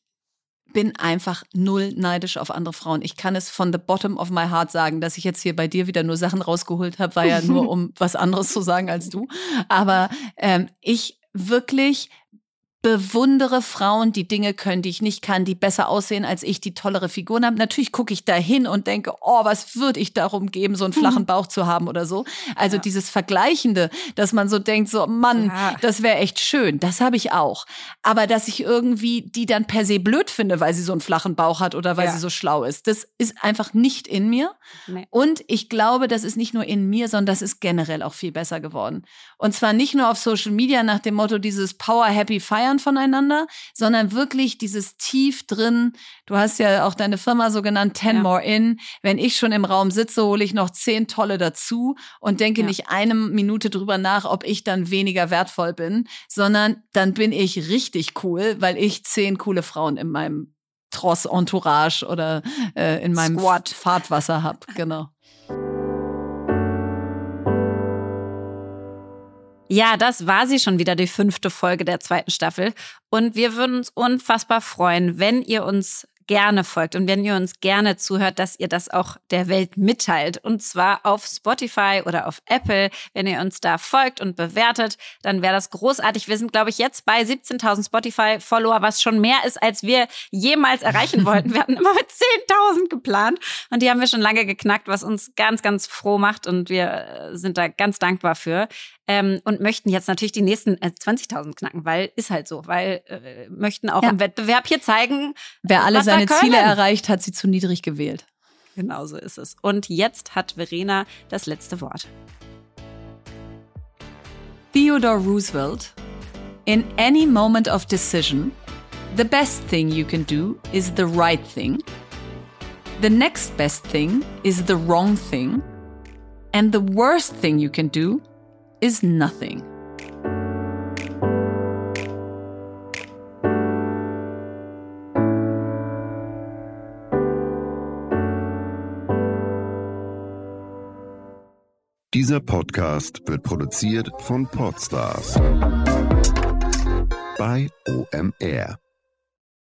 bin einfach null neidisch auf andere Frauen. Ich kann es von the bottom of my heart sagen, dass ich jetzt hier bei dir wieder nur Sachen rausgeholt habe, war ja nur um was anderes zu sagen als du. Aber ähm, ich wirklich bewundere Frauen, die Dinge können, die ich nicht kann, die besser aussehen als ich, die tollere Figuren haben. Natürlich gucke ich da hin und denke, oh, was würde ich darum geben, so einen flachen Bauch zu haben oder so. Also Ja. dieses Vergleichende, dass man so denkt, so Mann, Ja. das wäre echt schön. Das habe ich auch. Aber dass ich irgendwie die dann per se blöd finde, weil sie so einen flachen Bauch hat oder weil Ja. sie so schlau ist, das ist einfach nicht in mir. Nee. Und ich glaube, das ist nicht nur in mir, sondern das ist generell auch viel besser geworden. Und zwar nicht nur auf Social Media nach dem Motto dieses Power Happy Feiern voneinander, sondern wirklich dieses tief drin. Du hast ja auch deine Firma so genannt, Ten Ja. More In. Wenn ich schon im Raum sitze, hole ich noch zehn tolle dazu und denke Ja. nicht eine Minute drüber nach, ob ich dann weniger wertvoll bin, sondern dann bin ich richtig cool, weil ich zehn coole Frauen in meinem Tross Entourage oder äh, in meinem Squad. Fahrtwasser hab. Genau. Ja, das war sie schon wieder, die fünfte Folge der zweiten Staffel. Und wir würden uns unfassbar freuen, wenn ihr uns gerne folgt und wenn ihr uns gerne zuhört, dass ihr das auch der Welt mitteilt. Und zwar auf Spotify oder auf Apple. Wenn ihr uns da folgt und bewertet, dann wäre das großartig. Wir sind, glaube ich, jetzt bei 17.000 Spotify-Follower, was schon mehr ist, als wir jemals erreichen wollten. Wir hatten immer mit 10.000 geplant und die haben wir schon lange geknackt, was uns ganz, ganz froh macht und wir äh, sind da ganz dankbar für. Ähm, und möchten jetzt natürlich die nächsten äh, 20.000 knacken, weil ist halt so, weil äh, möchten auch Ja. im Wettbewerb hier zeigen, Wer alle seine Ziele erreicht, hat sie zu niedrig gewählt. Genau so ist es. Und jetzt hat Verena das letzte Wort. Theodore Roosevelt. In any moment of decision, the best thing you can do is the right thing. The next best thing is the wrong thing. And the worst thing you can do is nothing. Dieser Podcast wird produziert von Podstars bei OMR.